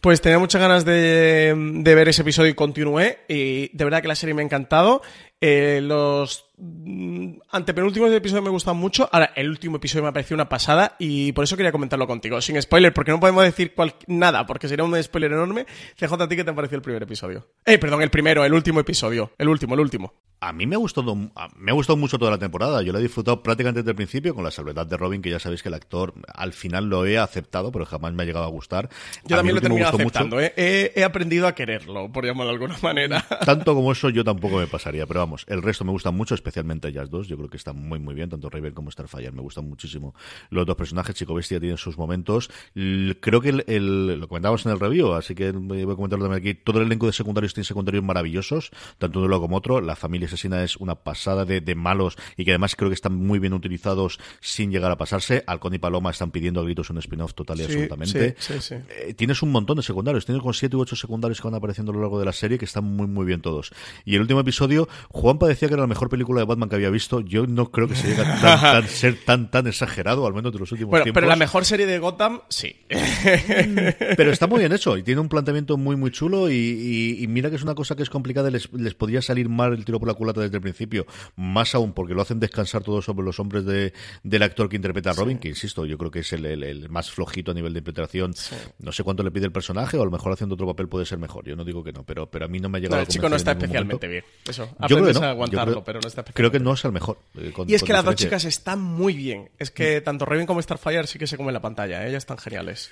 Pues tenía muchas ganas de, ver ese episodio y continué. Y de verdad que la serie me ha encantado. Eh, los antepenúltimos episodios me gustan mucho. Ahora, el último episodio me ha parecido una pasada y por eso quería comentarlo contigo. Sin spoiler, porque no podemos decir nada, porque sería un spoiler enorme. CJ, ¿a ti qué te pareció el primer episodio? Eh, perdón, el primero, el último episodio. El último, el último. A mí me ha gustado, me ha gustado mucho toda la temporada. Yo la he disfrutado prácticamente desde el principio, con la salvedad de Robin, que ya sabéis que el actor al final lo he aceptado, pero jamás me ha llegado a gustar. Yo también lo he terminado aceptando, ¿eh? he, aprendido a quererlo, por llamarlo de alguna manera. Tanto como eso yo tampoco me pasaría, pero vamos, el resto me gustan mucho, especialmente ellas dos. Yo creo que están muy, muy bien, tanto Raven como Starfire. Me gustan muchísimo los dos personajes. Chico Bestia tienen sus momentos. Creo que el, lo comentábamos en el review, así que voy a comentarlo también aquí. Todo el elenco de secundarios tiene secundarios maravillosos, tanto uno como otro. La familia asesina es una pasada de, malos y que además creo que están muy bien utilizados sin llegar a pasarse. Alcón y Paloma están pidiendo a gritos un spin-off total y absolutamente. Eh, tienes un montón de secundarios, tienes con siete u ocho secundarios que van apareciendo a lo largo de la serie que están muy muy bien todos. Y el último episodio Juan parecía que era la mejor película de Batman que había visto. Yo no creo que se llegue a tan, tan- ser tan, tan exagerado, al menos de los últimos Bueno, tiempos. pero la mejor serie de Gotham, sí. Pero está muy bien hecho y tiene un planteamiento muy, muy chulo. Y, y- y mira que es una cosa que es complicada. Les, les podría salir mal el tiro por la culata desde el principio. Más aún porque lo hacen descansar todo sobre los hombres de, del actor que interpreta a Robin, que insisto, yo creo que es el, el- el más flojito a nivel de interpretación. No sé cuánto le pide el personaje, o a lo mejor haciendo otro papel puede ser mejor. Yo no digo que no, pero, pero a mí no me ha llegado No, a el chico no está especialmente bien. Eso, Yo creo que aprendes no. a aguantarlo, creo- pero no está Creo que no es el mejor. eh, con- Y es que las dos chicas están muy bien. Es que tanto Raven como Starfire sí que se comen la pantalla. ¿eh? Ellas están geniales.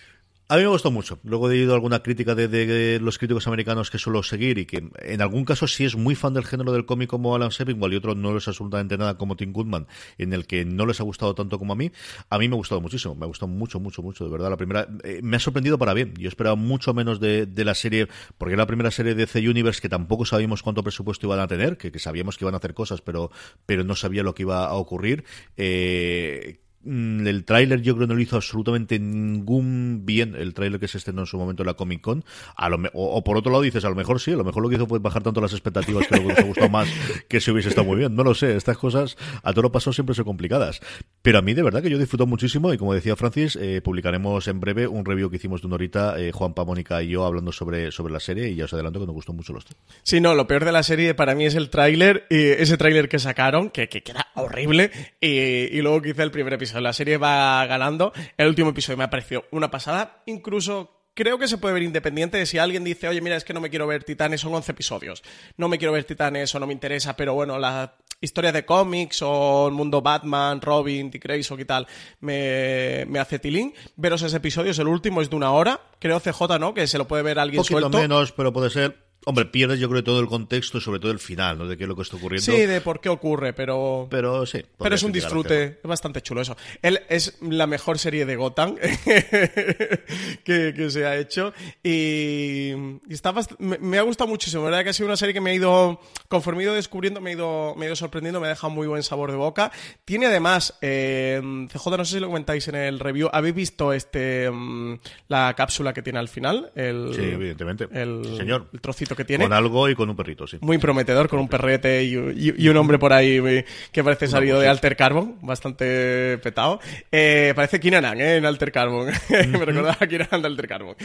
A mí me gustó mucho. Luego he leído alguna crítica de, de los críticos americanos que suelo seguir y que en algún caso sí es muy fan del género del cómic como Alan Sepinwall y otro no les absolutamente nada como Tim Goodman, en el que no les ha gustado tanto como a mí. A mí me ha gustado muchísimo. Me ha gustado mucho, mucho, mucho. De verdad, la primera eh, me ha sorprendido para bien. Yo esperaba mucho menos de, de la serie, porque era la primera serie de C Universe que tampoco sabíamos cuánto presupuesto iban a tener, que, que sabíamos que iban a hacer cosas, pero, pero no sabía lo que iba a ocurrir. Eh, El tráiler yo creo no lo hizo absolutamente ningún bien el tráiler que se estrenó en su momento en la Comic Con. A lo me- o, por otro lado dices, a lo mejor sí, a lo mejor lo que hizo fue bajar tanto las expectativas que luego nos ha gustado más que si hubiese estado muy bien. No lo sé, estas cosas a todo lo paso siempre son complicadas. Pero a mí de verdad que yo disfruto muchísimo y como decía Francis, eh, publicaremos en breve un review que hicimos de una horita, eh, Juan Mónica y yo hablando sobre, sobre la serie y ya os adelanto que nos gustó mucho los tres. Sí, no, lo peor de la serie para mí es el tráiler, y ese tráiler que sacaron, que, que, que horrible, y, y luego quizá el primer episodio. La serie va ganando, el último episodio me ha parecido una pasada, incluso... Creo que se puede ver independiente de si alguien dice, oye, mira, es que no me quiero ver Titanes, son 11 episodios. No me quiero ver Titanes o no me interesa, pero bueno, la historia de cómics o el mundo Batman, Robin, Dick Grayson y tal, me, me hace tilín. Veros ese episodio, es el último, es de una hora. Creo CJ, ¿no? Que se lo puede ver Un alguien poquito suelto. menos, pero puede ser. Hombre, pierdes yo creo todo el contexto y sobre todo el final, ¿no? De qué es lo que está ocurriendo. Sí, de por qué ocurre, pero... Pero sí. Pero es un disfrute, es bastante chulo eso. Él es la mejor serie de Gotham que, que se ha hecho y, y está bast- me, me ha gustado muchísimo. La verdad que ha sido una serie que me ha ido, conforme he ido descubriendo, me ha ido, me ha ido sorprendiendo, me ha dejado muy buen sabor de boca. Tiene además, eh, CJ, no sé si lo comentáis en el review, ¿habéis visto este mm, la cápsula que tiene al final? El, Sí, evidentemente. El, Sí, señor. el trocito que tiene Con algo y con un perrito, sí. muy prometedor con un perrete y, y- y un hombre por ahí muy- que parece salido de Alter Carbon, bastante petado. Eh, parece Kinanan, ¿eh? En Alter Carbon. Me recordaba a Kinanan de Alter Carbon.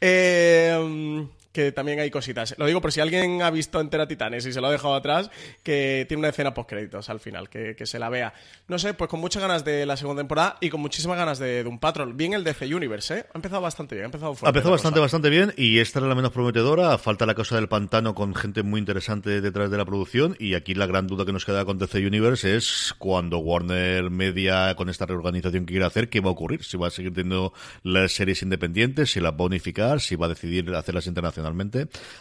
Eh, que también hay cositas. Lo digo por si alguien ha visto entera Titanes y se lo ha dejado atrás, que tiene una escena post créditos al final, que, que se la vea. No sé, pues con muchas ganas de la segunda temporada y con muchísimas ganas de Doom Patrol. Bien el DC Universe, ¿eh? Ha empezado bastante bien, ha empezado Ha fuerte. empezado la bastante, cosa. bastante bien y esta era la menos prometedora. Falta la cosa del pantano con gente muy interesante detrás de la producción y aquí la gran duda que nos queda con DC Universe es cuando Warner Media con esta reorganización que quiere hacer, ¿qué va a ocurrir? Si va a seguir teniendo las series independientes, si las va a unificar, si va a decidir hacerlas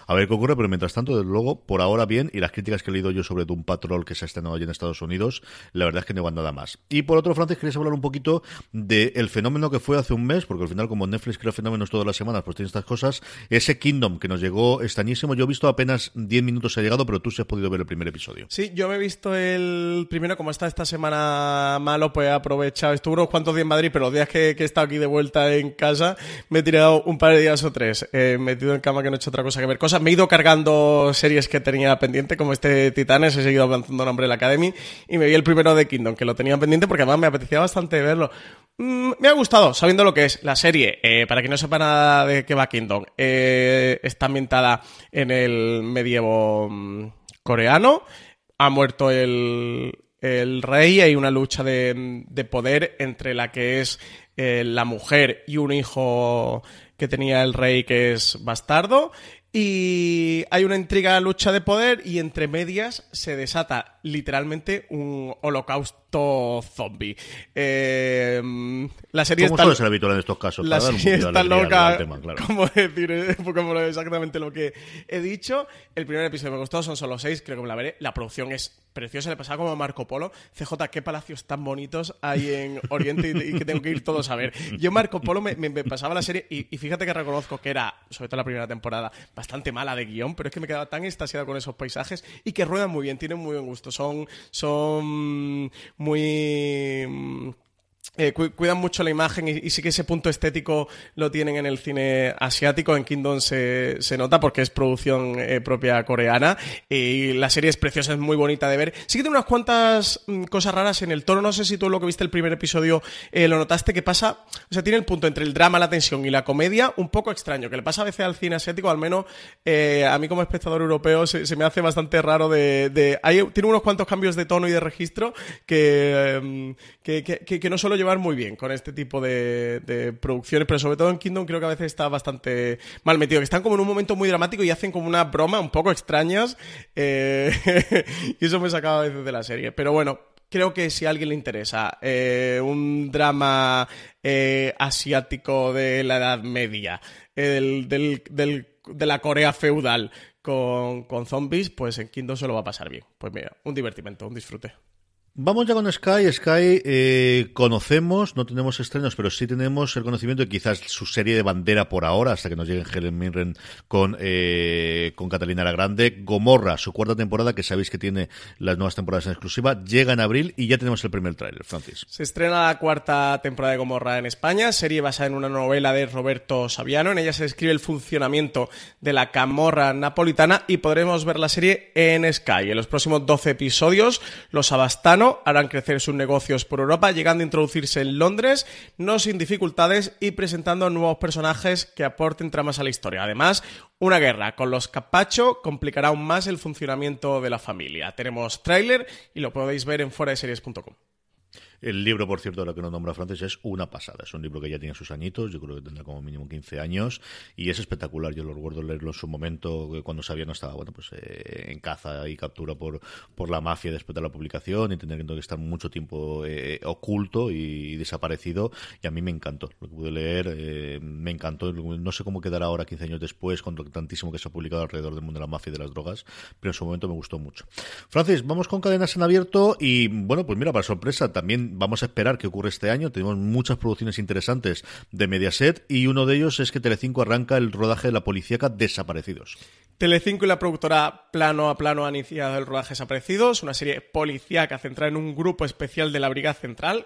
A ver qué ocurre, pero mientras tanto, desde luego, por ahora bien y las críticas que he leído yo sobre Doom Patrol que se ha estrenado allí en Estados Unidos, la verdad es que no van nada más. Y por otro, Francis, querías hablar un poquito del fenómeno que fue hace un mes, porque al final, como Netflix crea fenómenos todas las semanas, pues tiene estas cosas. Ese Kingdom que nos llegó extrañísimo. Yo he visto apenas 10 minutos ha llegado, pero tú sí has podido ver el primer episodio. Sí, yo me he visto el primero, como está esta semana malo, pues he aprovechado. Estuve unos cuantos días en Madrid, pero los días que, que he estado aquí de vuelta en casa, me he tirado un par de días o tres, eh, metido en cama que no he hecho otra cosa que ver cosas. Me he ido cargando series que tenía pendiente, como este Titanes, he seguido avanzando en Umbrella Academy, y me vi el primero de Kingdom, que lo tenía pendiente porque además me apetecía bastante verlo. Mm, me ha gustado, sabiendo lo que es la serie. Eh, para quien no sepa nada de qué va Kingdom, eh, está ambientada en el medievo mm, coreano. Ha muerto el, el rey, hay una lucha de, de poder entre la que es eh, la mujer y un hijo que tenía el rey que es bastardo. Y hay una intriga, lucha de poder y entre medias se desata literalmente un holocausto zombie. Eh, la serie ¿Cómo está... habitual en estos casos? La serie está loca. tema, claro. ¿Cómo decir? eh, Como exactamente lo que he dicho. El primer episodio me gustó, son solo seis, creo que me la veré. La producción es preciosa, le pasaba como a Marco Polo. CJ, qué palacios tan bonitos hay en Oriente y, y que tengo que ir todos a ver. Yo Marco Polo me, me- me pasaba la serie y, y fíjate que reconozco que era, sobre todo la primera temporada, bastante mala de guion, pero es que me quedaba tan extasiado con esos paisajes y que ruedan muy bien, tienen muy buen gusto. Son, son muy... eh, cuidan mucho la imagen y, sí que ese punto estético lo tienen en el cine asiático. En Kingdom se, se nota porque es producción eh, propia coreana y la serie es preciosa, es muy bonita de ver. Sí que tiene unas cuantas mm, cosas raras en el tono. No sé si tú lo que viste el primer episodio eh, lo notaste que pasa. O sea, tiene el punto entre el drama, la tensión y la comedia un poco extraño, que le pasa a veces al cine asiático, al menos a mí como espectador europeo se, me hace bastante raro de. hay, tiene unos cuantos cambios de tono y de registro que, em, que, que, que no solo llevar muy bien con este tipo de, producciones, pero sobre todo en Kingdom creo que a veces está bastante mal metido, que están como en un momento muy dramático y hacen como una broma un poco extrañas eh, y eso me sacaba a veces de la serie. Pero bueno, creo que si a alguien le interesa eh, un drama eh, asiático de la Edad Media, de la Corea feudal con, con zombies, pues en Kingdom se lo va a pasar bien. Pues mira, un divertimento, un disfrute. Vamos ya con Sky. Sky eh, conocemos, no tenemos estrenos, pero sí tenemos el conocimiento de quizás su serie de bandera por ahora, hasta que nos llegue Helen Mirren con, eh, con Catalina la Grande. Gomorra, su cuarta temporada, que sabéis que tiene las nuevas temporadas en exclusiva, llega en abril y ya tenemos el primer tráiler, Francis. Se estrena la cuarta temporada de Gomorra en España, serie basada en una novela de Roberto Saviano. En ella se describe el funcionamiento de la camorra napolitana y podremos ver la serie en Sky. En los próximos 12 episodios, los abastanos harán crecer sus negocios por Europa, llegando a introducirse en Londres, no sin dificultades y presentando nuevos personajes que aporten tramas a la historia. Además, una guerra con los Capacho complicará aún más el funcionamiento de la familia. Tenemos tráiler y lo podéis ver en foradeseries.com. El libro, por cierto, lo que nos nombra Francis, es una pasada. Es un libro que ya tiene sus añitos, yo creo que tendrá como mínimo 15 años, y es espectacular. Yo lo recuerdo leerlo en su momento, cuando sabía no estaba, bueno, pues eh, en caza y captura por, por la mafia después de la publicación, y tener que estar mucho tiempo eh, oculto y, desaparecido. Y a mí me encantó. Lo que pude leer, eh, me encantó. No sé cómo quedará ahora, 15 años después, con tantísimo que se ha publicado alrededor del mundo de la mafia y de las drogas, pero en su momento me gustó mucho. Francis, vamos con cadenas en abierto, y bueno, pues mira, para sorpresa, también vamos a esperar que ocurre este año. Tenemos muchas producciones interesantes de Mediaset y uno de ellos es que Telecinco arranca el rodaje de la policíaca Desaparecidos. Telecinco y la productora Plano a Plano han iniciado el rodaje Desaparecidos, una serie policíaca centrada en un grupo especial de la Brigada Central.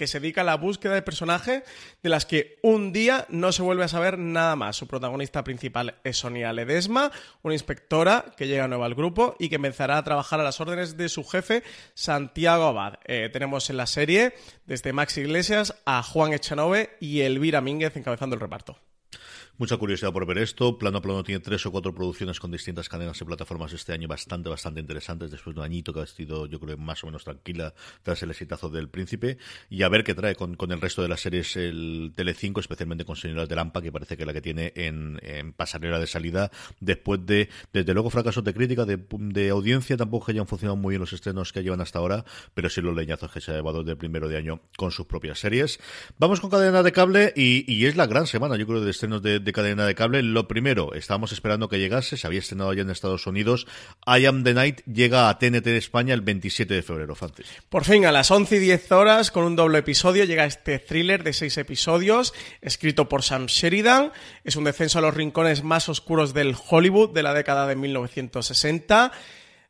que se dedica a la búsqueda de personajes de las que un día no se vuelve a saber nada más. Su protagonista principal es Sonia Ledesma, una inspectora que llega nueva al grupo y que empezará a trabajar a las órdenes de su jefe, Santiago Abad. Eh, tenemos en la serie desde Max Iglesias a Juan Echanove y Elvira Mínguez encabezando el reparto. Mucha curiosidad por ver esto. Plano a plano tiene tres o cuatro producciones con distintas cadenas y plataformas este año bastante, bastante interesantes. Después de un añito que ha sido, yo creo, más o menos tranquila tras el exitazo del Príncipe. Y a ver qué trae con, el resto de las series el Telecinco, especialmente con Señoras de Lampa, que parece que es la que tiene en, pasarela de salida después de, desde luego, fracasos de crítica, de, audiencia. Tampoco que hayan funcionado muy bien los estrenos que llevan hasta ahora, pero sí los leñazos que se ha llevado del primero de año con sus propias series. Vamos con cadena de cable y, es la gran semana, yo creo, de estrenos de cadena de cable. Lo primero, estábamos esperando que llegase, se había estrenado ya en Estados Unidos. I Am the Night llega a TNT de España el 27 de febrero, Francis. Por fin, a las 11 y 10 horas, con un doble episodio, llega este thriller de seis episodios, escrito por Sam Sheridan. Es un descenso a los rincones más oscuros del Hollywood de la década de 1960.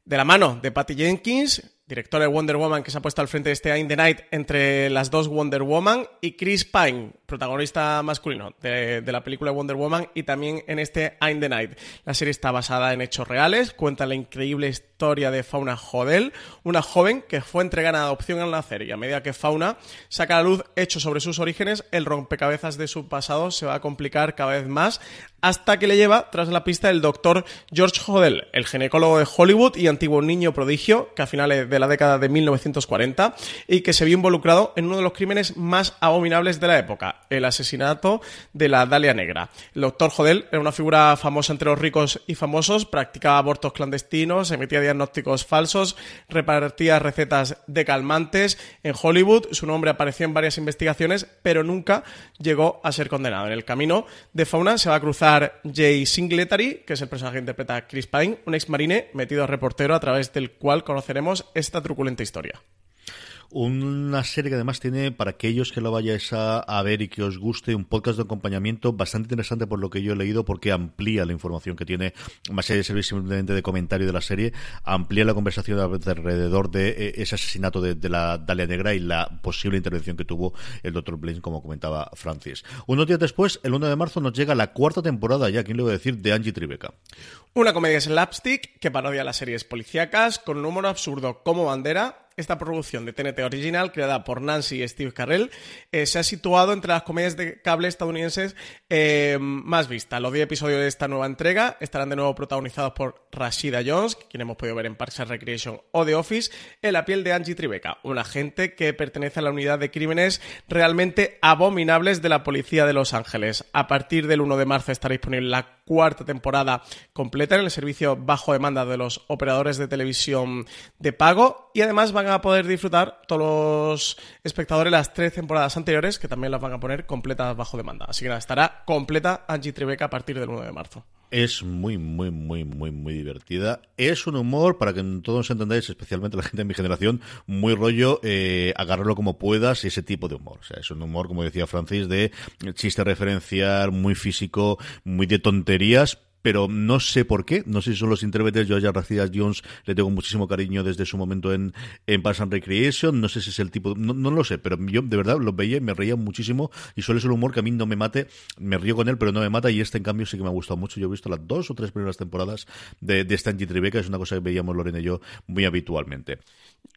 De la mano de Patty Jenkins, directora de Wonder Woman que se ha puesto al frente de este In the Night entre las dos Wonder Woman y Chris Pine, protagonista masculino de, la película Wonder Woman y también en este I'm the Night. La serie está basada en hechos reales, cuenta la increíble historia de Fauna Jodel, una joven que fue entregada a adopción al nacer y a medida que Fauna saca a la luz hechos sobre sus orígenes, el rompecabezas de su pasado se va a complicar cada vez más hasta que le lleva tras la pista el doctor George Hodel, el ginecólogo de Hollywood y antiguo niño prodigio que a finales de la década de 1940 y que se vio involucrado en uno de los crímenes más abominables de la época, el asesinato de la Dalia Negra. El doctor Hodel era una figura famosa entre los ricos y famosos, practicaba abortos clandestinos, emitía diagnósticos falsos, repartía recetas de calmantes en Hollywood. Su nombre apareció en varias investigaciones, pero nunca llegó a ser condenado. En el camino de Fauna se va a cruzar Jay Singletary, que es el personaje que interpreta Chris Pine, un ex marine metido a reportero a través del cual conoceremos esta truculenta historia. Una serie que además tiene, para aquellos que lo vayáis a, ver y que os guste, un podcast de acompañamiento bastante interesante por lo que yo he leído, porque amplía la información que tiene, más allá de servir simplemente de comentario de la serie, amplía la conversación alrededor de eh, ese asesinato de, la Dalia Negra y la posible intervención que tuvo el Dr. Blaine, como comentaba Francis. Unos días después, el 1 de marzo, nos llega la cuarta temporada, ya, ¿quién le voy a decir?, de Angie Tribeca. Una comedia slapstick que parodia las series policíacas con un humor absurdo como bandera esta producción de TNT original, creada por Nancy y Steve Carell, eh, se ha situado entre las comedias de cable estadounidenses eh, más vistas. Los 10 episodios de esta nueva entrega estarán de nuevo protagonizados por Rashida Jones, quien hemos podido ver en Parks and Recreation o The Office, en la piel de Angie Tribeca, un agente que pertenece a la unidad de crímenes realmente abominables de la policía de Los Ángeles. A partir del 1 de marzo estará disponible la cuarta temporada completa en el servicio bajo demanda de los operadores de televisión de pago y además van a poder disfrutar todos los espectadores las tres temporadas anteriores que también las van a poner completas bajo demanda. Así que estará completa Angie Tribeca a partir del 1 de marzo. Es muy, muy, muy, muy, muy divertida. Es un humor, para que todos entendáis, especialmente la gente de mi generación, muy rollo, eh, agarrarlo como puedas, ese tipo de humor. O sea, es un humor, como decía Francis, de chiste referencial, muy físico, muy de tonterías, pero no sé por qué. No sé si son los intérpretes. Yo a Racida Jones le tengo muchísimo cariño desde su momento en, en Parks and Recreation. No sé si es el tipo. No, no lo sé, pero yo de verdad lo veía y me reía muchísimo. Y suele ser un humor que a mí no me mate. Me río con él, pero no me mata. Y este, en cambio, sí que me ha gustado mucho. Yo he visto las dos o tres primeras temporadas de, de Stanley Tribeca. Es una cosa que veíamos Lorena y yo muy habitualmente.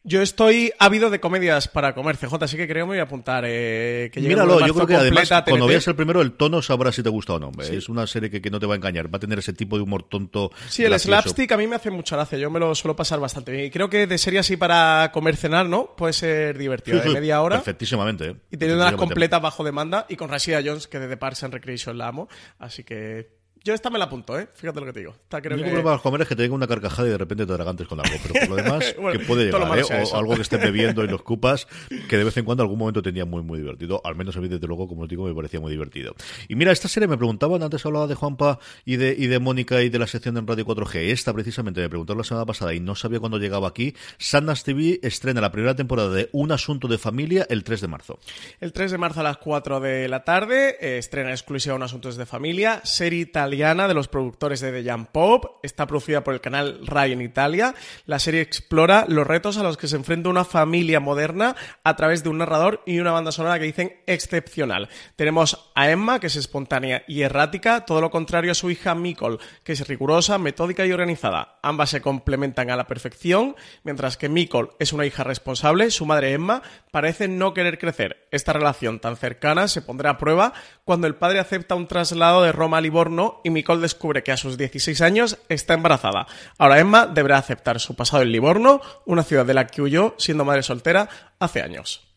Yo estoy ávido de comedias para comer, CJ, así que creo que me voy a apuntar. Eh, que Míralo, yo creo que además, cuando veas el primero, el tono sabrás si te gusta o no. Es una serie que, que, no te va a engañar, va a tener ese tipo de humor tonto. Sí, el slapstick a mí me hace mucha gracia, yo me lo suelo pasar bastante bien. Y creo que de serie así para comer, cenar, ¿no? Puede ser divertido, de media hora. Perfectísimamente. ¿eh? Y teniendo una completa bajo demanda, y con Rashida Jones, que de Parks and Recreation la amo. Así que yo esta me la apunto, ¿eh? Fíjate lo que te digo. Esta creo que... problema para comer es que te venga una carcajada y de repente te atragantes con algo. Pero por lo demás, que puede llegar, ¿eh? O algo que estés bebiendo y los cupas, que de vez en cuando algún momento tenía muy, muy divertido. Al menos a mí, desde luego, como os digo, me parecía muy divertido. Y mira, esta serie me preguntaban, antes hablaba de Juanpa y de, y de Mónica y de la sección en Radio 4G. Esta, precisamente, me preguntaron la semana pasada y no sabía cuándo llegaba aquí. Sanders TV estrena la primera temporada de Un Asunto de Familia el 3 de marzo. El 3 de marzo a las 4 de la tarde, eh, estrena exclusiva Un Asunto de Familia, serie italiana de los productores de The Jump Pop. Está producida por el canal Rai en Italia. La serie explora los retos a los que se enfrenta una familia moderna a través de un narrador y una banda sonora que dicen excepcional. Tenemos a Emma, que es espontánea y errática, todo lo contrario a su hija Mikol, que es rigurosa, metódica y organizada. Ambas se complementan a la perfección, mientras que Mikol es una hija responsable, su madre Emma parece no querer crecer. Esta relación tan cercana se pondrá a prueba cuando el padre acepta un traslado de Roma a Livorno y Mikol descubre que a sus 16 años está embarazada. Ahora Emma deberá aceptar su pasado en Livorno, una ciudad de la que huyó siendo madre soltera hace años.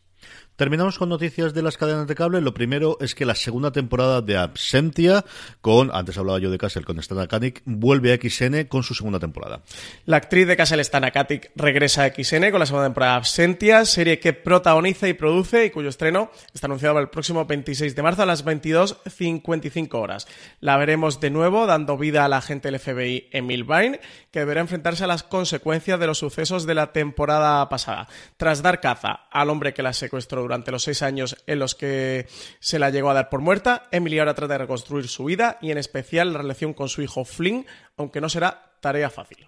Terminamos con noticias de las cadenas de cable. Lo primero es que la segunda temporada de Absentia, con, antes hablaba yo de Castle, con Stana Katic, vuelve a XN con su segunda temporada. La actriz de Castle, Stana Katic, regresa a XN con la segunda temporada de Absentia, serie que protagoniza y produce y cuyo estreno está anunciado para el próximo 26 de marzo a las 22.55 horas. La veremos de nuevo dando vida a la agente del FBI Emil Vine, que deberá enfrentarse a las consecuencias de los sucesos de la temporada pasada. Tras dar caza al hombre que la secuestró durante los seis años en los que se la llegó a dar por muerta, Emily ahora trata de reconstruir su vida y en especial la relación con su hijo Flynn, aunque no será tarea fácil.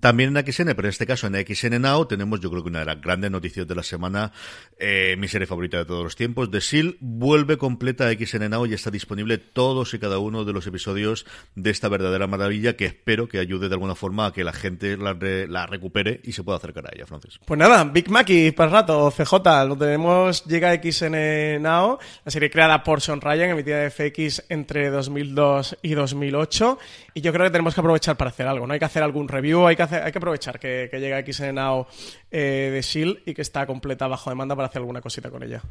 También en XN, pero en este caso en XN Now tenemos yo creo que una de las grandes noticias de la semana, eh, mi serie favorita de todos los tiempos, The Seal vuelve completa a XN Now y está disponible todos y cada uno de los episodios de esta verdadera maravilla que espero que ayude de alguna forma a que la gente la, recupere y se pueda acercar a ella, Francis. Pues nada, Big Mackey para el rato, CJ, lo tenemos, llega a XN Now, la serie creada por Sean Ryan, emitida de FX entre 2002 y 2008 y yo creo que tenemos que aprovechar para hacer algo, ¿no? Hay que hacer algún review, hay que, hacer, hay que aprovechar que, llega XN Now eh, de S.H.I.E.L.D. y que está completa bajo demanda para hacer alguna cosita con ella.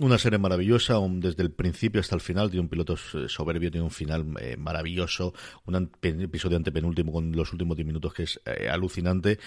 Una serie maravillosa, desde el principio hasta el final, tiene un piloto eh, soberbio, tiene un final eh, maravilloso, un episodio antepenúltimo con los últimos 10 minutos que es eh, alucinante.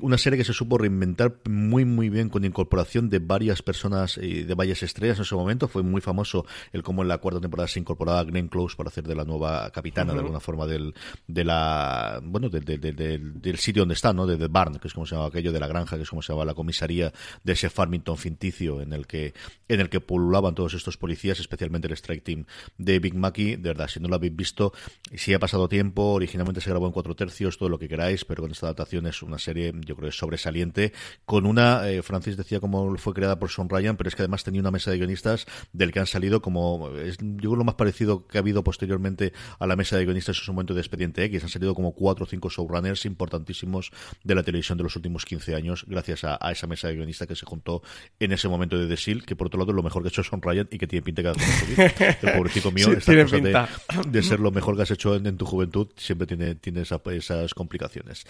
una serie que se supo reinventar muy muy bien con incorporación de varias personas y de varias estrellas en su momento. Fue muy famoso el cómo en la cuarta temporada se incorporaba a Glenn Close para hacer de la nueva capitana de alguna forma del, de la bueno del sitio donde está, ¿no? De The Barn, que es como se llama aquello, de la granja, que es como se llama la comisaría de ese Farmington ficticio en el que en el que pululaban todos estos policías, especialmente el Strike Team de Big Mackey. De verdad, si no lo habéis visto, si ha pasado tiempo, originalmente se grabó en cuatro tercios, todo lo que queráis, pero con esta adaptación es una serie, yo creo, sobresaliente, con una, eh, Francis decía cómo fue creada por Sean Ryan, pero es que además tenía una mesa de guionistas del que han salido como, es, yo creo lo más parecido que ha habido posteriormente a la mesa de guionistas en su momento de Expediente X. Han salido como cuatro o cinco showrunners importantísimos de la televisión de los últimos 15 años, gracias a, esa mesa de guionistas que se juntó en ese momento de The Seal, que por otro lado lo mejor que ha hecho Son Ryan y que tiene pinta que hace El pobrecito mío, esta cosa de, ser lo mejor que has hecho en, tu juventud siempre tiene, tiene esas complicaciones.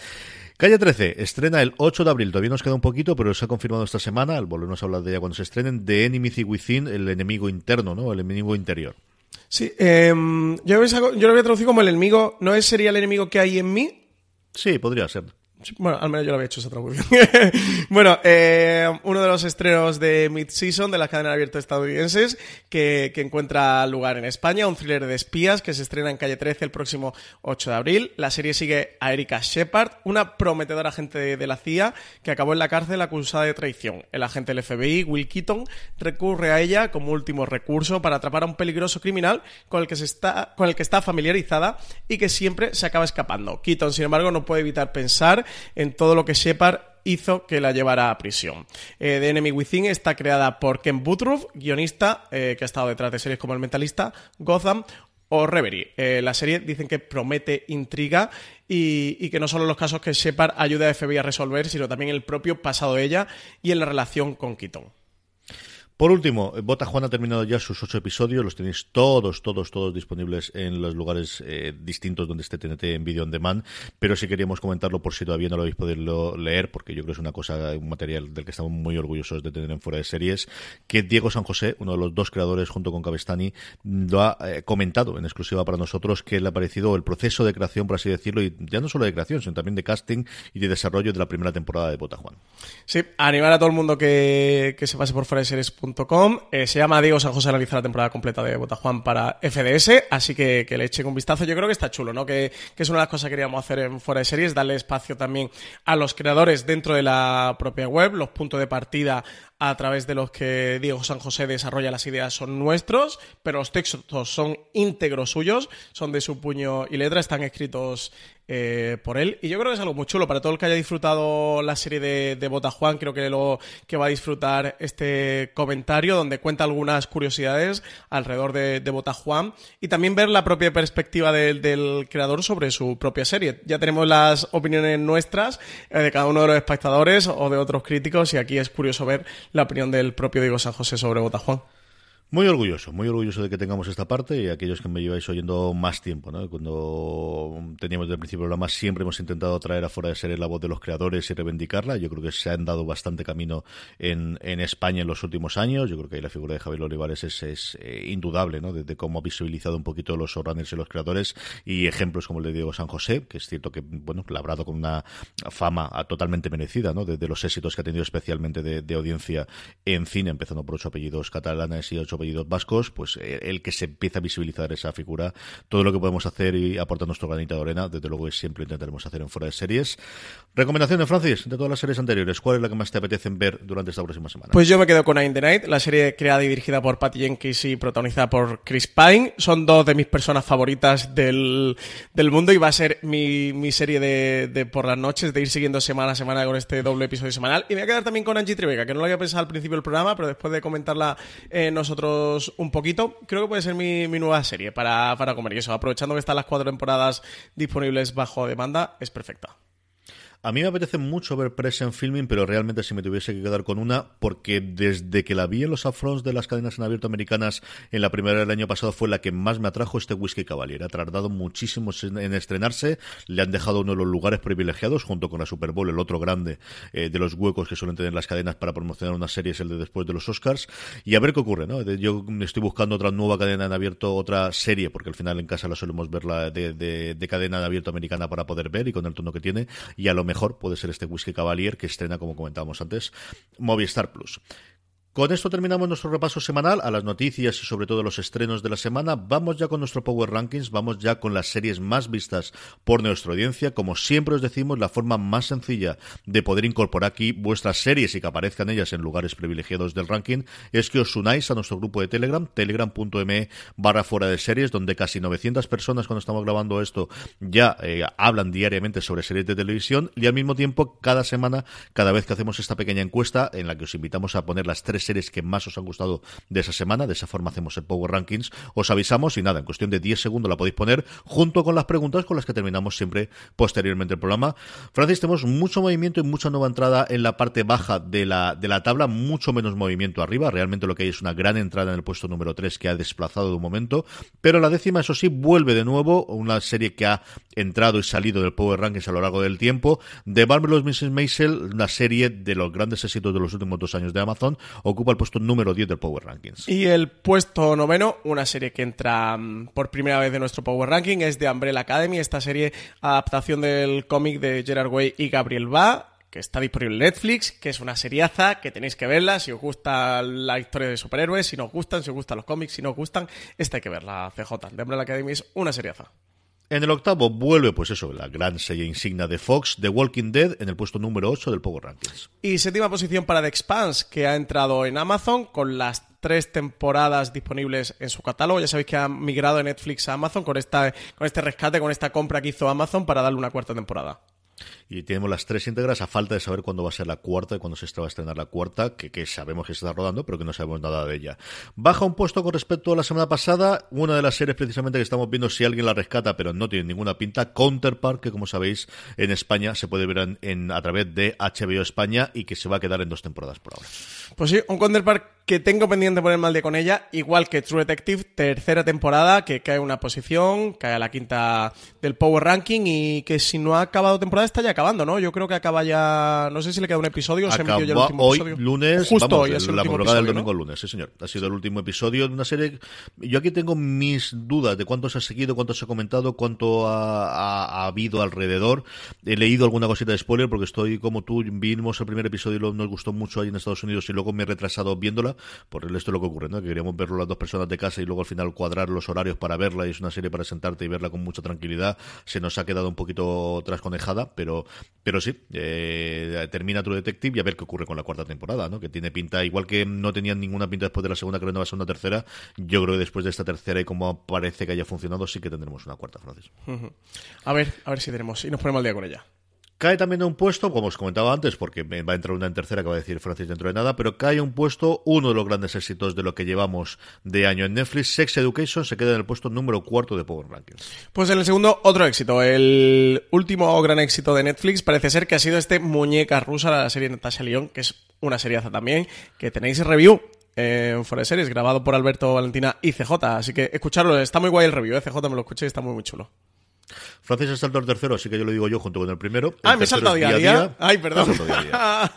Calle 13 estrena el 8 de abril, todavía nos queda un poquito, pero se ha confirmado esta semana, al volvernos a hablar de ella cuando se estrenen, The Enemy Within, el enemigo interno, ¿no? El enemigo interior. Sí, em, yo, yo lo voy a traducir como el enemigo, ¿no es, sería el enemigo que hay en mí? Sí, podría ser. Bueno, al menos yo lo había hecho esa traducción. bueno, eh, uno de los estrenos de Mid-Season de las cadenas abiertas estadounidenses que, encuentra lugar en España, un thriller de espías que se estrena en Calle 13 el próximo 8 de abril. La serie sigue a Erika Shepard, una prometedora agente de, la CIA que acabó en la cárcel acusada de traición. El agente del FBI, Will Keaton, recurre a ella como último recurso para atrapar a un peligroso criminal con el que, se está, con el que está familiarizada y que siempre se acaba escapando. Keaton, sin embargo, no puede evitar pensar en todo lo que Shepard hizo que la llevara a prisión. Eh, The Enemy Within está creada por Ken Butruff, guionista eh, que ha estado detrás de series como El Mentalista, Gotham o Reverie. Eh, la serie dicen que promete intriga y, y, que no solo los casos que Shepard ayuda a FBI a resolver, sino también el propio pasado de ella y en la relación con Keaton. Por último, Bota Juan ha terminado ya sus ocho episodios, los tenéis todos, todos, todos disponibles en los lugares eh, distintos donde esté TNT en video on demand, pero si queríamos comentarlo por si todavía no lo habéis podido leer, porque yo creo que es una cosa, un material del que estamos muy orgullosos de tener en fuera de series, que Diego San José, uno de los dos creadores junto con Cabestani, lo ha eh, comentado en exclusiva para nosotros, que le ha parecido el proceso de creación, por así decirlo, y ya no solo de creación, sino también de casting y de desarrollo de la primera temporada de Bota Juan. Sí, animar a todo el mundo que, que se pase por fuera de series eh, se llama Diego San José analiza la temporada completa de Botajuan para FDS, así que, le echen un vistazo. Yo creo que está chulo, ¿no? Que, que, es una de las cosas que queríamos hacer en Fuera de Series, darle espacio también a los creadores dentro de la propia web, los puntos de partida a través de los que Diego San José desarrolla las ideas son nuestros, pero los textos son íntegros suyos, son de su puño y letra, están escritos eh, por él. Y yo creo que es algo muy chulo para todo el que haya disfrutado la serie de, de Bota Juan. Creo que lo que va a disfrutar este comentario donde cuenta algunas curiosidades alrededor de, de Bota Juan y también ver la propia perspectiva del creador sobre su propia serie. Ya tenemos las opiniones nuestras eh, de cada uno de los espectadores o de otros críticos y aquí es curioso ver la opinión del propio Diego San José sobre Bota Juan. Muy orgulloso, muy orgulloso de que tengamos esta parte y aquellos que me lleváis oyendo más tiempo, ¿no? Cuando teníamos desde el principio el programa siempre hemos intentado traer afuera de ser la voz de los creadores y reivindicarla. Yo creo que se han dado bastante camino en, en España en los últimos años. Yo creo que ahí la figura de Javier Olivares es, es eh, indudable, ¿no? De, cómo ha visibilizado un poquito los showrunners y los creadores y ejemplos como el de Diego San José, que es cierto que, bueno, labrado con una fama totalmente merecida, ¿no? De, los éxitos que ha tenido especialmente de, de, audiencia en cine, empezando por ocho apellidos catalanes y ocho apellidos vascos, pues eh, el que se empieza a visibilizar esa figura, todo lo que podemos hacer y aportar nuestro granito de arena, desde luego siempre intentaremos hacer en fuera de series. Recomendaciones, Francis, de todas las series anteriores, ¿cuál es la que más te apetece ver durante esta próxima semana? Pues yo me quedo con Nine the Night, la serie creada y dirigida por Patty Jenkins y protagonizada por Chris Pine. Son dos de mis personas favoritas del, del mundo y va a ser mi, mi serie de, de, por las noches, de ir siguiendo semana a semana con este doble episodio semanal. Y me voy a quedar también con Angie Tribeca, que no lo había pensado al principio del programa, pero después de comentarla eh, nosotros un poquito, creo que puede ser mi, mi nueva serie para, para comer. Y eso, aprovechando que están las cuatro temporadas disponibles bajo demanda, es perfecta. A mí me apetece mucho ver Present Filming, pero realmente si me tuviese que quedar con una, porque desde que la vi en los upfronts de las cadenas en abierto americanas en la primera del año pasado fue la que más me atrajo este Whisky Cavalier. Ha tardado muchísimo en estrenarse, le han dejado uno de los lugares privilegiados junto con la Super Bowl, el otro grande eh, de los huecos que suelen tener las cadenas para promocionar una serie el de después de los Oscars. Y a ver qué ocurre, ¿no? Yo estoy buscando otra nueva cadena en abierto, otra serie, porque al final en casa la solemos ver la de, de, de cadena en abierto americana para poder ver y con el tono que tiene, y a lo mejor mejor puede ser este Whisky Cavalier que estrena, como comentábamos antes, Movistar Plus. Con esto terminamos nuestro repaso semanal a las noticias y sobre todo los estrenos de la semana. Vamos ya con nuestro Power Rankings, vamos ya con las series más vistas por nuestra audiencia. Como siempre os decimos, la forma más sencilla de poder incorporar aquí vuestras series y que aparezcan ellas en lugares privilegiados del ranking es que os unáis a nuestro grupo de Telegram, telegram.me barra fuera de series, donde casi 900 personas cuando estamos grabando esto ya eh, hablan diariamente sobre series de televisión y al mismo tiempo cada semana, cada vez que hacemos esta pequeña encuesta en la que os invitamos a poner las tres series que más os han gustado de esa semana. De esa forma hacemos el Power Rankings. Os avisamos y nada, en cuestión de 10 segundos la podéis poner junto con las preguntas con las que terminamos siempre posteriormente el programa. Francis, tenemos mucho movimiento y mucha nueva entrada en la parte baja de la, de la tabla, mucho menos movimiento arriba. Realmente lo que hay es una gran entrada en el puesto número 3 que ha desplazado de un momento. Pero la décima, eso sí, vuelve de nuevo. Una serie que ha entrado y salido del Power Rankings a lo largo del tiempo. The Marvelous Mrs. Maisel, una serie de los grandes éxitos de los últimos dos años de Amazon, ocupa el puesto número 10 del Power Rankings. Y el puesto noveno, una serie que entra um, por primera vez de nuestro Power Ranking, es de Umbrella Academy, esta serie adaptación del cómic de Gerard Way y Gabriel Ba que está disponible en Netflix, que es una seriaza, que tenéis que verla si os gusta la historia de superhéroes, si no os gustan, si os gustan los cómics, si no os gustan, esta hay que verla, CJ. De Umbrella Academy es una seriaza. En el octavo vuelve, pues eso, la gran serie insignia de Fox, The Walking Dead, en el puesto número 8 del Power Rankings. Y séptima posición para The Expanse, que ha entrado en Amazon con las tres temporadas disponibles en su catálogo. Ya sabéis que ha migrado de Netflix a Amazon con, esta, con este rescate, con esta compra que hizo Amazon para darle una cuarta temporada y tenemos las tres íntegras a falta de saber cuándo va a ser la cuarta y cuándo se va a estrenar la cuarta, que, que, sabemos que se está rodando, pero que no sabemos nada de ella. Baja un puesto con respecto a la semana pasada, una de las series precisamente que estamos viendo si alguien la rescata, pero no tiene ninguna pinta, Counterpart, que como sabéis en España se puede ver en, en, a través de HBO España y que se va a quedar en dos temporadas por ahora. Pues sí, un Counterpart que tengo pendiente poner mal de con ella, igual que True Detective, tercera temporada, que cae una posición, cae a la quinta del Power Ranking y que si no ha acabado temporada está ya acabando, ¿no? Yo creo que acaba ya, no sé si le queda un episodio o se emitió ya el último hoy, episodio. lunes, Justo vamos, hoy, es el la último madrugada del episodio, domingo lunes, sí señor. Ha sido el último episodio de una serie. Yo aquí tengo mis dudas de cuánto se ha seguido, cuánto se ha comentado, cuánto ha, ha- ha habido alrededor. He leído alguna cosita de spoiler porque estoy como tú, vimos el primer episodio y nos gustó mucho ahí en Estados Unidos y luego me he retrasado viéndola, por esto es lo que ocurre, ¿no? Que queríamos verlo las dos personas de casa y luego al final cuadrar los horarios para verla y es una serie para sentarte y verla con mucha tranquilidad. Se nos ha quedado un poquito trasconejada, pero, pero sí, eh, termina True Detective y a ver qué ocurre con la cuarta temporada, ¿no? Que tiene pinta, igual que no tenían ninguna pinta después de la segunda, creo que no va a ser una tercera, yo creo que después de esta tercera y como parece que haya funcionado, sí que tendremos una cuarta, Francis. A ver, a ver si tenemos, y nos ponemos al día con ella. Cae también un puesto, como os comentaba antes, porque va a entrar una en tercera que va a decir Francis dentro de nada, pero cae un puesto, uno de los grandes éxitos de lo que llevamos de año en Netflix, Sex Education, se queda en el puesto número cuarto de Power Rankings. Pues en el segundo, otro éxito. El último gran éxito de Netflix parece ser que ha sido este Muñeca Rusa, la serie Natasha León, que es una seriaza también, que tenéis review en Fuera de Series, grabado por Alberto Valentina y CJ. Así que escucharlo, está muy guay el review, ¿eh? CJ me lo escuché y está muy, muy chulo. Francis ha saltado el tercero, así que yo lo digo yo junto con el primero. El Ah, me he saltado día a día. Ay, perdón. Día día.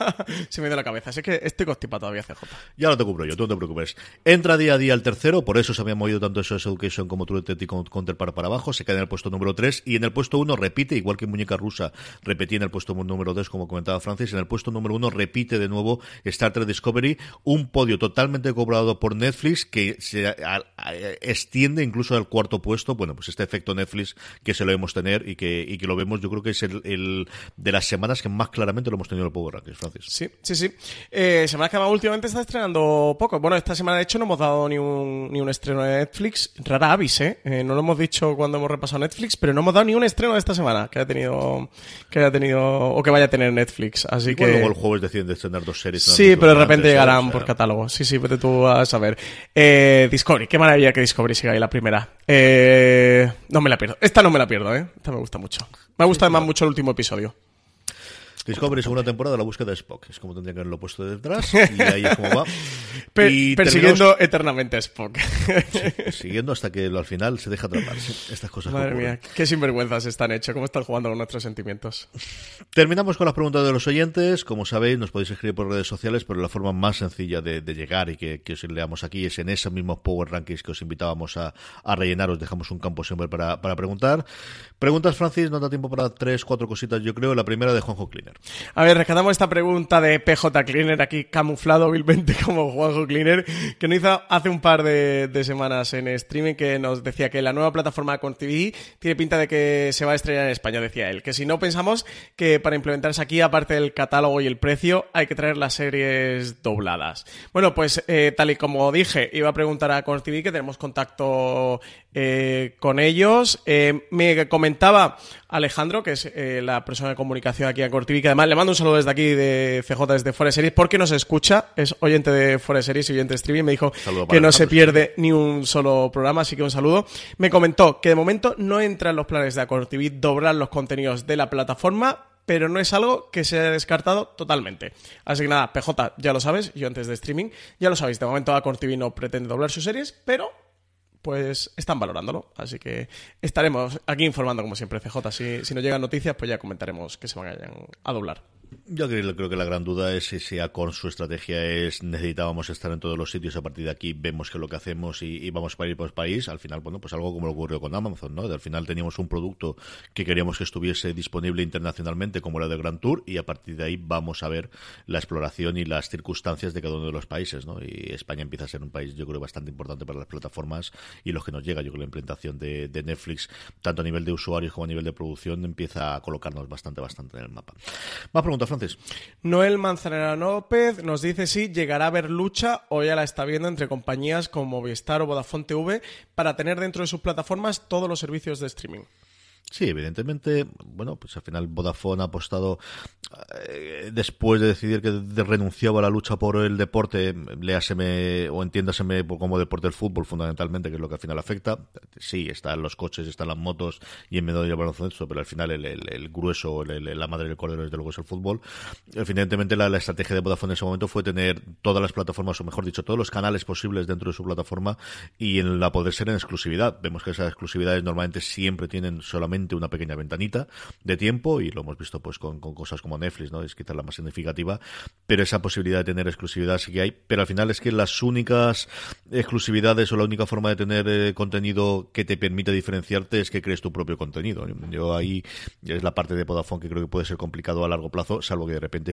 Se me dio la cabeza. Así que estoy constipado todavía, CJ. Ya lo te cubro yo, tú no te preocupes. Entra día a día el tercero, por eso se había movido tanto eso Education como True Detective Counter para, para abajo, se queda en el puesto número 3 y en el puesto 1 repite, igual que Muñeca Rusa, repetía en el puesto número 2, como comentaba Francis, en el puesto número 1 repite de nuevo Star Trek Discovery, un podio totalmente cobrado por Netflix que se a- a- extiende incluso al cuarto puesto, bueno, pues este efecto Netflix que se lo hemos tener y que, y que lo vemos, yo creo que es el, el de las semanas que más claramente lo hemos tenido en el Power Rankings, Francis. Sí, sí, sí. Eh, semana que además últimamente está estrenando poco. Bueno, esta semana de hecho no hemos dado ni un, ni un estreno de Netflix. Rara avis, ¿eh? Eh, No lo hemos dicho cuando hemos repasado Netflix, pero no hemos dado ni un estreno de esta semana que haya tenido, que haya tenido o que vaya a tener Netflix. Así que... luego el jueves deciden de estrenar dos series. Sí, pero de repente llegarán por catálogo. Sí, sí, vete tú a saber. Eh, Discovery, qué maravilla que Discovery siga ahí la primera. Eh, no me la pierdo. Esta no me la pierdo, ¿eh? Esta me gusta mucho. Me gusta además mucho el último episodio. Discovery segunda temporada la búsqueda de Spock. Es como tendría que haberlo puesto detrás. Y ahí es como va. Per- Y persiguiendo eternamente a Spock. terminamos siguiendo hasta que al final se deja atrapar. Sí, Estas cosas Madre mía, qué sinvergüenzas están hechos, cómo están jugando con nuestros sentimientos. Terminamos con las preguntas de los oyentes. Como sabéis, nos podéis escribir por redes sociales, pero la forma más sencilla de, de llegar y que, que os leamos aquí es en esos mismos Power Rankings que os invitábamos a, a rellenar. Os dejamos un campo siempre para, para preguntar. Preguntas, Francis, nos da tiempo para tres, cuatro cositas, yo creo. La primera de Juanjo Cleaner. A ver, rescatamos esta pregunta de PJ Cleaner, aquí camuflado vilmente como Juanjo Cleaner, que nos hizo hace un par de, semanas en streaming, que nos decía que la nueva plataforma con TV tiene pinta de que se va a estrenar en España, decía él. Que si no pensamos que para implementarse aquí, aparte del catálogo y el precio, hay que traer las series dobladas. Bueno, pues eh, tal y como dije, iba a preguntar a Con TV que tenemos contacto eh, con ellos. Eh, me comentaba Alejandro, que es la persona de comunicación aquí en Cortivi, que además le mando un saludo desde aquí de CJ, desde Fuera de Series, porque nos escucha, es oyente de Fuera de Series y oyente de streaming, me dijo que no se pierde ni un solo programa, así que un saludo. Me comentó que de momento no entra en los planes de Acortivi doblar los contenidos de la plataforma, pero no es algo que se haya descartado totalmente. Así que nada, PJ, ya lo sabes, yo antes de streaming, ya lo sabéis, de momento Acortivi no pretende doblar sus series, pero pues están valorándolo. Así que estaremos aquí informando como siempre, CJ. Si, si nos llegan noticias, pues ya comentaremos que se vayan a doblar. Yo creo, que la gran duda es si, si Acorn su estrategia es necesitábamos estar en todos los sitios, a partir de aquí vemos que es lo que hacemos y, y vamos ir por país. Al final, bueno, pues algo como lo ocurrió con Amazon, ¿no? Al final teníamos un producto que queríamos que estuviese disponible internacionalmente, como era de Grand Tour, y a partir de ahí vamos a ver la exploración y las circunstancias de cada uno de los países, ¿no? Y España empieza a ser un país, yo creo, bastante importante para las plataformas y los que nos llega. Yo creo que la implementación de, de Netflix, tanto a nivel de usuarios como a nivel de producción, empieza a colocarnos bastante, bastante en el mapa. Más Noel Manzanera López nos dice si llegará a haber lucha o ya la está viendo entre compañías como Movistar o Vodafone TV para tener dentro de sus plataformas todos los servicios de streaming. Sí, evidentemente, bueno, pues al final Vodafone ha apostado eh, después de decidir que de- renunciaba a la lucha por el deporte, léaseme o entiéndaseme como deporte el fútbol fundamentalmente, que es lo que al final afecta. Sí, están los coches, están las motos y en medio del baloncesto, pero al final el, el- grueso, el- la madre del cordero desde luego es el fútbol. Evidentemente la, la estrategia de Vodafone en ese momento fue tener todas las plataformas, o mejor dicho, todos los canales posibles dentro de su plataforma y en la poder ser en exclusividad. Vemos que esas exclusividades normalmente siempre tienen solamente una pequeña ventanita de tiempo y lo hemos visto pues con, cosas como Netflix, ¿no? Es quizás la más significativa, pero esa posibilidad de tener exclusividad sí que hay, pero al final es que las únicas exclusividades o la única forma de tener eh, contenido que te permite diferenciarte es que crees tu propio contenido. Yo ahí es la parte de Vodafone que creo que puede ser complicado a largo plazo, salvo que de repente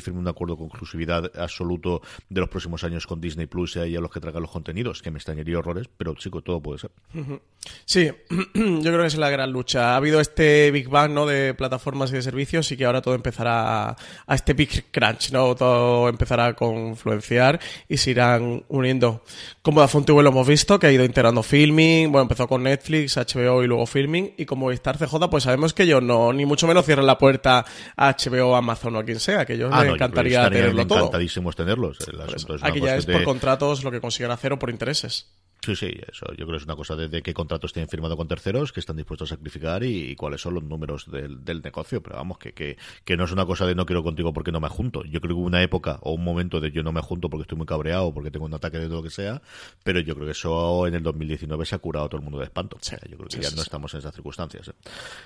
firme un acuerdo con exclusividad absoluto de los próximos años con Disney Plus y a los que traigan los contenidos, que me extrañaría horrores, pero chico, todo puede ser. Sí, yo creo que es la gran lucha. Ha habido este Big Bang ¿no? de plataformas y de servicios y que ahora todo empezará a, este Big Crunch, ¿no? Todo empezará a confluenciar y se irán uniendo. Como da TV lo hemos visto, que ha ido integrando filming, bueno, empezó con Netflix, HBO y luego filming, y como Star CJ, pues sabemos que ellos no, ni mucho menos cierran la puerta a HBO, Amazon o a quien sea, que ellos ah, encantaría tenerlo todo. Encantadísimos tenerlos. aquí ya es por contratos lo que consiguen hacer o por intereses. Sí, sí, eso. Yo creo que es una cosa de, qué contratos tienen firmado con terceros, que están dispuestos a sacrificar y, cuáles son los números del, negocio. Pero vamos, que, que, que, no es una cosa de no quiero contigo porque no me junto. Yo creo que hubo una época o un momento de yo no me junto porque estoy muy cabreado, porque tengo un ataque de todo lo que sea. Pero yo creo que eso en el 2019 se ha curado todo el mundo de espanto. yo creo que ya no estamos en esas circunstancias. ¿eh?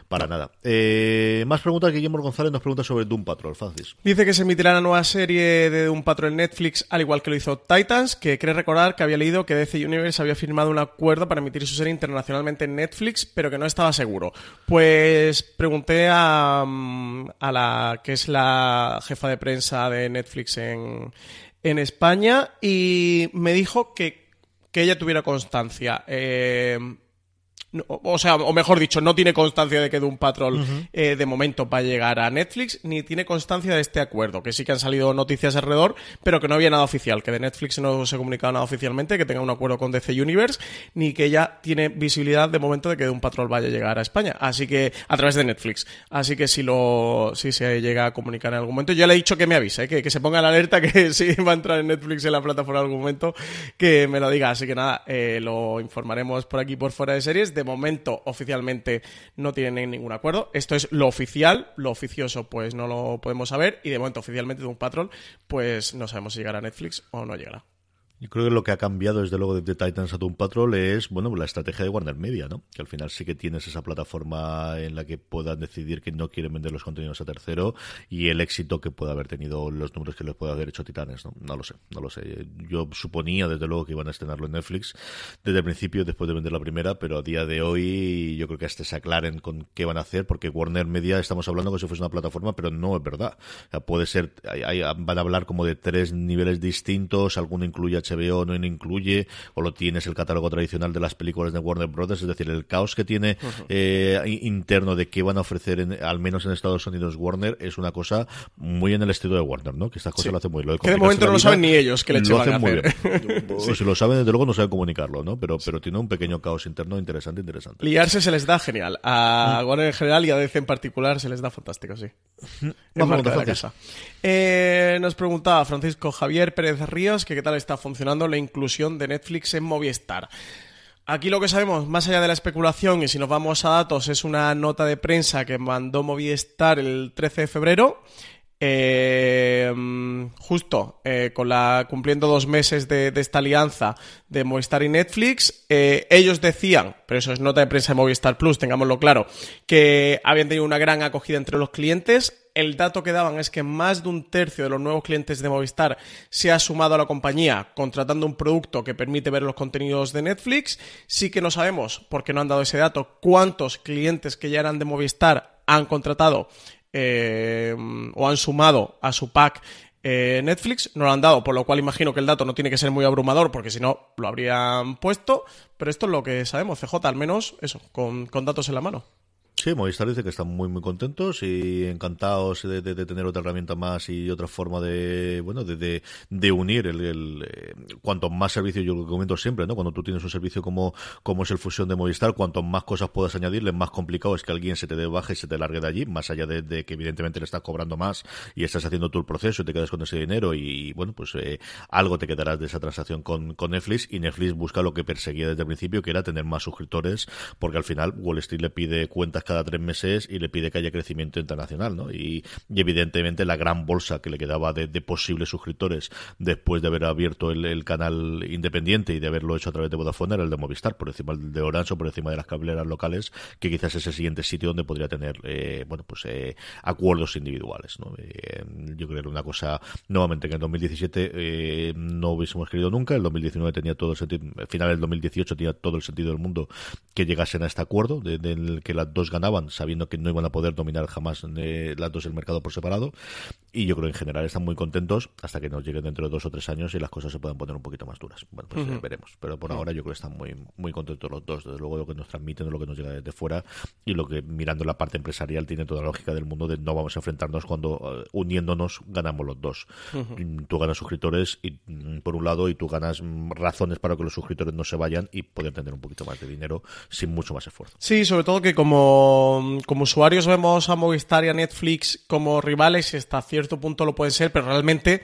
Para nada. Eh, más preguntas. Guillermo González nos pregunta sobre Doom Patrol, Francis. Dice que se emitirá una nueva serie de Doom Patrol en Netflix, al igual que lo hizo Titans, que cree recordar que había leído que DC Universe había firmado un acuerdo para emitir su serie internacionalmente en Netflix, pero que no estaba seguro. Pues pregunté a, mm, a la que es la jefa de prensa de Netflix en, en España y me dijo que, que ella tuviera constancia. Eh, o sea, o mejor dicho, no tiene constancia de que Doom Patrol eh, de momento va a llegar a Netflix, ni tiene constancia de este acuerdo, que sí que han salido noticias alrededor, pero que no había nada oficial, que de Netflix no se ha comunicado nada oficialmente, que tenga un acuerdo con DC Universe, ni que ya tiene visibilidad de momento de que Doom Patrol vaya a llegar a España, así que a través de Netflix. Así que si lo si se llega a comunicar en algún momento, yo le he dicho que me avise, que, que se ponga la alerta que si va a entrar en Netflix en la plataforma en algún momento, que me lo diga. Así que nada, eh, lo informaremos por aquí por fuera de series. De momento, oficialmente no tienen ningún acuerdo. Esto es lo oficial, lo oficioso pues no lo podemos saber y de momento oficialmente de un patrón pues no sabemos si llegará a Netflix o no llegará. Yo creo que lo que ha cambiado desde luego de Titans a Doom Patrol es, bueno, la estrategia de Warner Media, ¿no? Que al final sí que tienes esa plataforma en la que puedan decidir que no quieren vender los contenidos a tercero y el éxito que puede haber tenido los números que les puede haber hecho Titanes, ¿no? No lo sé, no lo sé. Yo suponía desde luego que iban a estrenarlo en Netflix desde el principio, después de vender la primera, pero a día de hoy yo creo que hasta se aclaren con qué van a hacer, porque Warner Media estamos hablando como si fuese una plataforma, pero no es verdad. Puede ser, van a hablar como de tres niveles distintos, alguno incluye no incluye, o lo tienes el catálogo tradicional de las películas de Warner Brothers, es decir, el caos que tiene eh, interno de qué van a ofrecer, en, al menos en Estados Unidos, Warner, es una cosa muy en el estilo de Warner, ¿no? Que estas cosas lo hacen muy lo Que de momento no lo saben ni ellos, que le lo hacen muy bien. Si lo saben, desde luego no saben comunicarlo, ¿no? Pero, pero tiene un pequeño caos interno interesante, interesante. Liarse se les da genial. A mm. Warner en general y a DC en particular se les da fantástico, sí. Vamos a casa. Eh, nos preguntaba Francisco Javier Pérez Ríos que qué tal está funcionando la inclusión de Netflix en Movistar. Aquí lo que sabemos, más allá de la especulación, y si nos vamos a datos, es una nota de prensa que mandó Movistar el 13 de febrero. Eh, justo eh, con la cumpliendo dos meses de, esta alianza de Movistar y Netflix, ellos decían, pero eso es nota de prensa de Movistar Plus, tengámoslo claro, que habían tenido una gran acogida entre los clientes el dato que daban es que más de un tercio de los nuevos clientes de Movistar se ha sumado a la compañía contratando un producto que permite ver los contenidos de Netflix. Sí que no sabemos, porque no han dado ese dato, cuántos clientes que ya eran de Movistar han contratado eh, o han sumado a su pack eh, Netflix, no lo han dado, por lo cual imagino que el dato no tiene que ser muy abrumador, porque si no lo habrían puesto, pero esto es lo que sabemos, CJ, al menos eso, con datos en la mano. Sí, Movistar dice que están muy muy contentos y encantados de, tener otra herramienta más y otra forma de bueno de, de, unir el, eh, cuanto más servicios yo lo comento siempre, ¿no? Cuando tú tienes un servicio como como es el fusión de Movistar, cuanto más cosas puedas añadirle, más complicado es que alguien se te dé baja y se te largue de allí, más allá de, que evidentemente le estás cobrando más y estás haciendo tú el proceso y te quedas con ese dinero y, bueno pues eh, algo te quedarás de esa transacción con, con Netflix y Netflix busca lo que perseguía desde el principio que era tener más suscriptores porque al final Wall Street le pide cuentas cada cada tres meses y le pide que haya crecimiento internacional, ¿no? Y, evidentemente la gran bolsa que le quedaba de, posibles suscriptores después de haber abierto el, canal independiente y de haberlo hecho a través de Vodafone era el de Movistar, por encima de Orange o por encima de las cableras locales, que quizás es el siguiente sitio donde podría tener, eh, bueno, pues eh, acuerdos individuales, ¿no? Eh, yo creo que una cosa, nuevamente, que en 2017 no hubiésemos querido nunca, el 2019 tenía todo el sentido, al final del 2018 tenía todo el sentido del mundo que llegasen a este acuerdo, del que las dos ganaban, sabiendo que no iban a poder dominar jamás eh, las dos el mercado por separado. Y yo creo que en general están muy contentos hasta que nos lleguen dentro de dos o tres años y las cosas se puedan poner un poquito más duras. Bueno, pues uh veremos. Pero por ahora yo creo que están muy, muy contentos los dos. Desde luego lo que nos transmiten, lo que nos llega desde fuera y lo que mirando la parte empresarial tiene toda la lógica del mundo de no vamos a enfrentarnos cuando eh, uniéndonos ganamos los dos. Mm, tú ganas suscriptores y mm, por un lado y tú ganas mm, razones para que los suscriptores no se vayan y poder tener un poquito más de dinero sin mucho más esfuerzo. Sí, sobre todo que como, como usuarios vemos a Movistar y a Netflix como rivales y hasta cierto punto lo pueden ser, pero realmente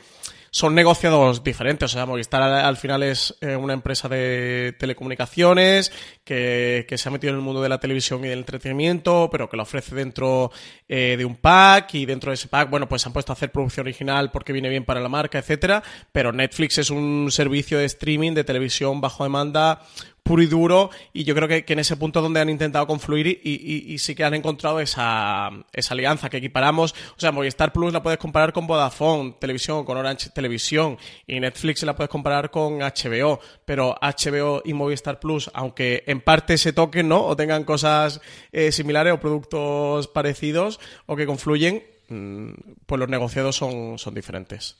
son negociados diferentes. O sea, Movistar al, final es eh, una empresa de telecomunicaciones que, se ha metido en el mundo de la televisión y del entretenimiento, pero que lo ofrece dentro eh, de un pack y dentro de ese pack, bueno, pues se han puesto a hacer producción original porque viene bien para la marca, etcétera. Pero Netflix es un servicio de streaming de televisión bajo demanda puro y duro y yo creo que, en ese punto donde han intentado confluir y, sí que han encontrado esa, esa, alianza que equiparamos. O sea, Movistar Plus la puedes comparar con Vodafone Televisión, con Orange Televisión y Netflix la puedes comparar con HBO, pero HBO y Movistar Plus, aunque en parte se toquen, ¿no? O tengan cosas eh, similares o productos parecidos o que confluyen, mm, pues los negociados son diferentes.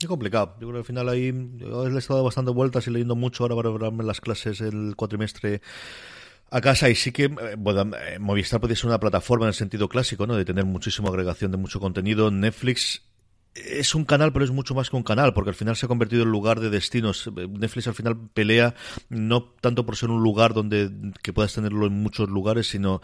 Es complicado. Yo creo que al final ahí le he estado bastante vueltas y leyendo mucho ahora para verme las clases el cuatrimestre a casa y sí que eh, bueno, eh, Movistar podría ser una plataforma en el sentido clásico, ¿no? De tener muchísima agregación de mucho contenido. Netflix es un canal, pero es mucho más que un canal, porque al final se ha convertido en lugar de destinos. Netflix al final pelea no tanto por ser un lugar donde que puedas tenerlo en muchos lugares, sino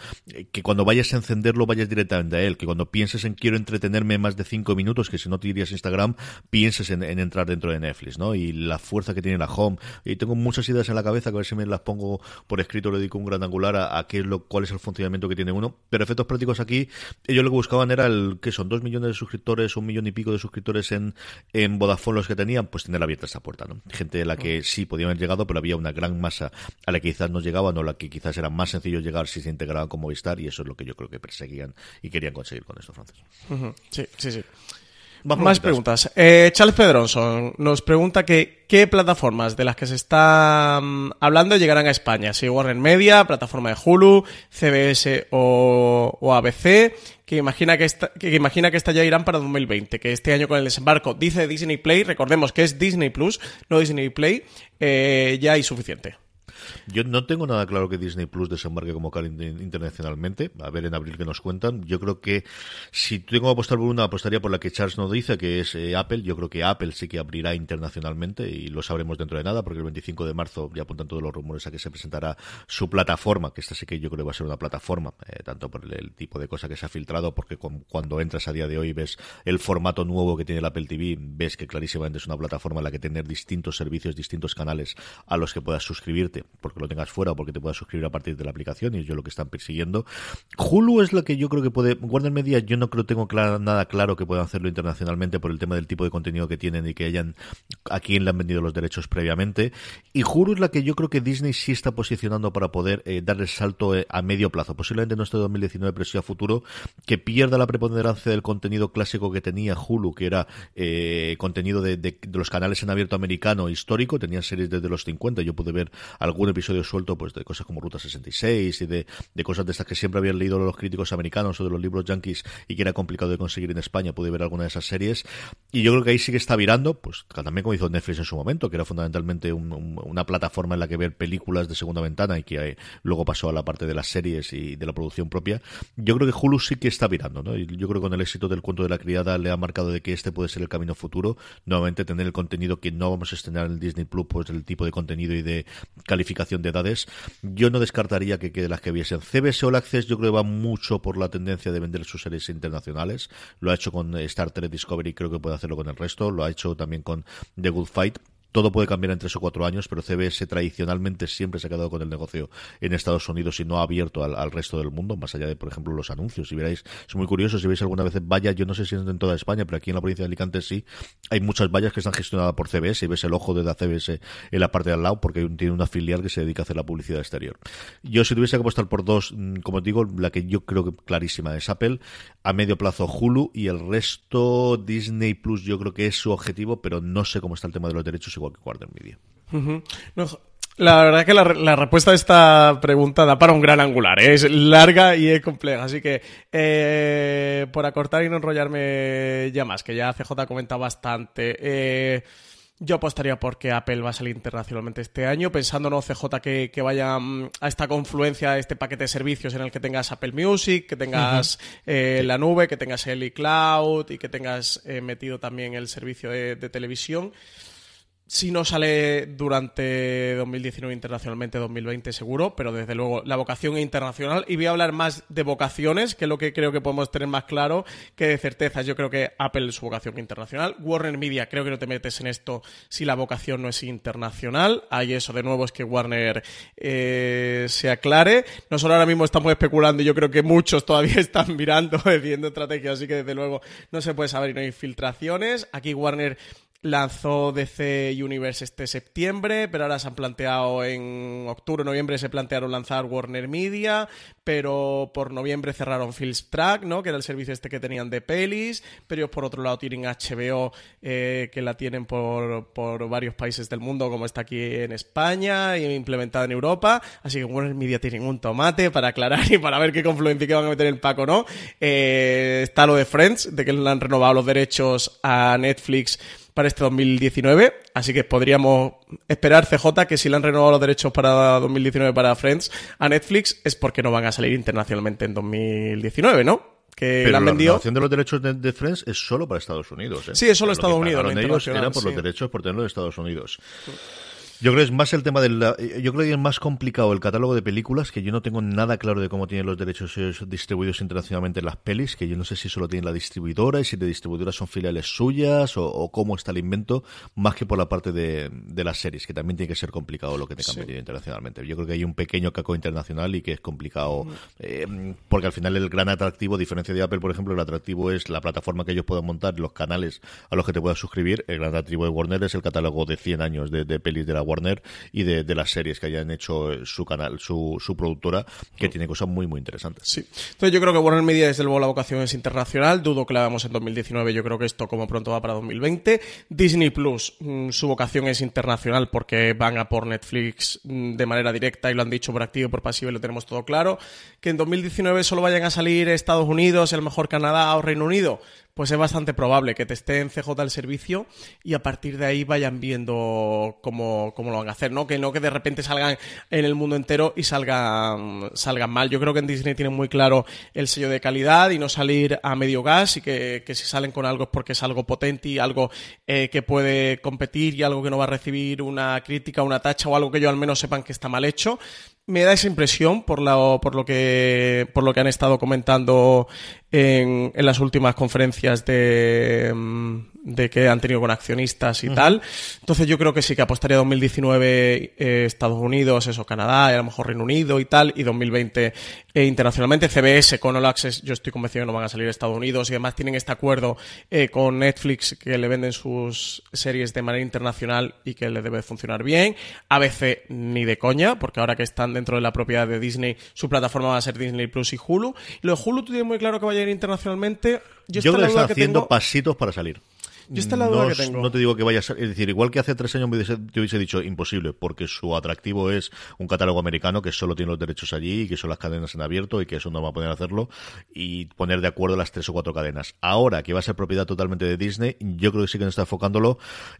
que cuando vayas a encenderlo vayas directamente a él, que cuando pienses en quiero entretenerme más de cinco minutos, que si no te irías a Instagram, pienses en, entrar dentro de Netflix, ¿no? Y la fuerza que tiene la home. Y tengo muchas ideas en la cabeza que a ver si me las pongo por escrito, le dedico un gran angular a, qué es lo, cuál es el funcionamiento que tiene uno. Pero efectos prácticos aquí, ellos lo que buscaban era el, que son? Dos millones de suscriptores, un millón y pico de suscriptores en, en Vodafone los que tenían, pues tener abierta esa puerta, ¿no? Gente a la que sí podían haber llegado, pero había una gran masa a la que quizás no llegaban o a la que quizás era más sencillo llegar si se integraban con Movistar y eso es lo que yo creo que perseguían y querían conseguir con esto, Francis. Sí, sí, sí. Más preguntas. Eh, Charles Pedronson nos pregunta que qué plataformas de las que se está mm, hablando llegarán a España. Si Warner Media, plataforma de Hulu, CBS o, ABC, que imagina que, esta, que imagina que esta ya irán para 2020, que este año con el desembarco, dice Disney Play, recordemos que es Disney Plus, no Disney Play, eh, ya hay suficiente. Yo no tengo nada claro que Disney Plus desembarque como cal internacionalmente. A ver en abril que nos cuentan. Yo creo que si tengo que apostar por una, apostaría por la que Charles no dice, que es eh, Apple. Yo creo que Apple sí que abrirá internacionalmente y lo sabremos dentro de nada, porque el 25 de marzo ya apuntan todos los rumores a que se presentará su plataforma, que esta sí que yo creo que va a ser una plataforma, eh, tanto por el, tipo de cosa que se ha filtrado, porque cuando entras a día de hoy ves el formato nuevo que tiene el Apple TV, ves que clarísimamente es una plataforma en la que tener distintos servicios, distintos canales a los que puedas suscribirte porque lo tengas fuera o porque te puedas suscribir a partir de la aplicación y es yo lo que están persiguiendo. Hulu es lo que yo creo que puede, Warner Media yo no creo tengo nada claro que puedan hacerlo internacionalmente por el tema del tipo de contenido que tienen y que hayan a quién le han vendido los derechos previamente. Y Hulu es la que yo creo que Disney sí está posicionando para poder eh, darle el salto eh, a medio plazo, posiblemente no este 2019, pero sí a futuro, que pierda la preponderancia del contenido clásico que tenía Hulu, que era eh, contenido de, de, los canales en abierto americano histórico, tenían series desde los 50, yo pude ver algún episodio suelto pues de cosas como Ruta 66 y de, de cosas de estas que siempre habían leído los críticos americanos o de los libros yankees y que era complicado de conseguir en España, pude ver alguna de esas series y yo creo que ahí sí que está virando, pues también como hizo Netflix en su momento, que era fundamentalmente una plataforma en la que ver películas de segunda ventana y que eh, luego pasó a la parte de las series y de la producción propia. Yo creo que Hulu sí que está virando, ¿no? Y yo creo que con el éxito del cuento de la criada le ha marcado de que este puede ser el camino futuro, nuevamente tener el contenido que no vamos a estrenar en Disney Plus, pues el tipo de contenido y de calificación de edades, yo no descartaría que, quede las que viesen. CBS All Access yo creo que va mucho por la tendencia de vender sus series internacionales. Lo ha hecho con Star Trek Discovery, creo que puede hacerlo con el resto. Lo ha hecho también con The Good Fight todo puede cambiar en tres o cuatro años, pero CBS tradicionalmente siempre se ha quedado con el negocio en Estados Unidos y no ha abierto al, resto del mundo, más allá de, por ejemplo, los anuncios. Si veréis, es muy curioso, si veis alguna vez vaya, yo no sé si es en toda España, pero aquí en la provincia de Alicante sí, hay muchas vallas que están gestionadas por CBS y ves el ojo de la CBS en la parte de al lado porque tiene una filial que se dedica a hacer la publicidad exterior. Yo si tuviese que apostar por dos, mm, como digo, la que yo creo que clarísima es Apple, a medio plazo Hulu y el resto Disney Plus yo creo que es su objetivo, pero no sé cómo está el tema de los derechos igual que Warner Media. la verdad que la, respuesta a esta pregunta da para un gran angular. ¿eh? Es larga y es compleja. Así que, eh, por acortar y no enrollarme ya más, que ya CJ ha comentado bastante. Eh, yo apostaría porque Apple va a salir internacionalmente este año, pensando no CJ que, vaya mm, a esta confluencia, a este paquete de servicios en el que tengas Apple Music, que tengas la nube, que tengas el iCloud y que tengas metido también el servicio de televisión. Si no sale durante 2019 internacionalmente, 2020 seguro, pero desde luego la vocación internacional. Y voy a hablar más de vocaciones, que es lo que creo que podemos tener más claro que de certezas. Yo creo que Apple es su vocación internacional. Warner Media, creo que no te metes en esto si la vocación no es internacional. Ahí eso de nuevo es que Warner eh, se aclare. Nosotros ahora mismo estamos especulando y yo creo que muchos todavía están mirando, viendo estrategias, así que desde luego no se puede saber y no hay filtraciones. Aquí Warner lanzó DC Universe este septiembre, pero ahora se han planteado en octubre, noviembre se plantearon lanzar Warner Media, pero por noviembre cerraron Films Track, ¿no? Que era el servicio este que tenían de pelis, pero ellos por otro lado tienen HBO, eh, que la tienen por, por varios países del mundo, como está aquí en España y implementada en Europa, así que Warner Media tienen un tomate para aclarar y para ver qué confluencia que van a meter el Paco, ¿no? Eh, está lo de Friends, de que le han renovado los derechos a Netflix para este 2019. Así que podríamos esperar, CJ, que si le han renovado los derechos para 2019 para Friends a Netflix es porque no van a salir internacionalmente en 2019, ¿no? que la renovación de los derechos de, Friends es solo para Estados Unidos. ¿eh? Sí, es solo Estados Unidos. ellos era por los derechos por tenerlo en Estados Unidos. Yo creo que es más el tema del. Yo creo que es más complicado el catálogo de películas, que yo no tengo nada claro de cómo tienen los derechos distribuidos internacionalmente las pelis, que yo no sé si solo tiene la distribuidora y si de distribuidora son filiales suyas o, cómo está el invento, más que por la parte de, las series, que también tiene que ser complicado lo que te cambia internacionalmente. Yo creo que hay un pequeño caco internacional y que es complicado, eh, porque al final el gran atractivo, a diferencia de Apple, por ejemplo, el atractivo es la plataforma que ellos puedan montar, los canales a los que te puedas suscribir. El gran atractivo de Warner es el catálogo de 100 años de, de pelis de la Warner y de, las series que hayan hecho su canal, su, productora, que tiene cosas muy, muy interesantes. Sí. Entonces yo creo que Warner Media, desde luego, la vocación es internacional. Dudo que la hagamos en 2019. Yo creo que esto, como pronto, va para 2020. Disney Plus, mm, su vocación es internacional porque van a por Netflix mm, de manera directa y lo han dicho por activo y por pasivo y lo tenemos todo claro. Que en 2019 solo vayan a salir Estados Unidos, el mejor Canadá o Reino Unido pues es bastante probable que te esté en CJ el servicio y a partir de ahí vayan viendo cómo, cómo, lo van a hacer, ¿no? Que no que de repente salgan en el mundo entero y salgan, salgan mal. Yo creo que en Disney tienen muy claro el sello de calidad y no salir a medio gas y que, que si salen con algo es porque es algo potente y algo eh, que puede competir y algo que no va a recibir una crítica, una tacha o algo que yo al menos sepan que está mal hecho me da esa impresión por, la, por, lo que, por lo que han estado comentando en, en las últimas conferencias de, mm, de que han tenido con accionistas y tal. Entonces yo creo que sí que apostaría 2019 eh, Estados Unidos, eso, Canadá, y a lo mejor Reino Unido y tal, y 2020 eh, internacionalmente. CBS con All Access, yo estoy convencido que no van a salir Estados Unidos y además tienen este acuerdo eh, con Netflix que le venden sus series de manera internacional y que le debe funcionar bien. ABC ni de coña, porque ahora que están dentro de la propiedad de Disney, su plataforma va a ser Disney Plus y Hulu. lo de Hulu tú tienes muy claro que va a ir internacionalmente. Yo, creo que está haciendo pasitos para salir. Yo esta la duda no, que tengo. No te digo que vaya a ser, es decir, igual que hace tres años me te hubiese dicho imposible, porque su atractivo es un catálogo americano que solo tiene los derechos allí y que son las cadenas en abierto y que eso no va a poder hacerlo y poner de acuerdo las tres o cuatro cadenas. Ahora que va a ser propiedad totalmente de Disney, yo creo que sí que no está enfocándolo.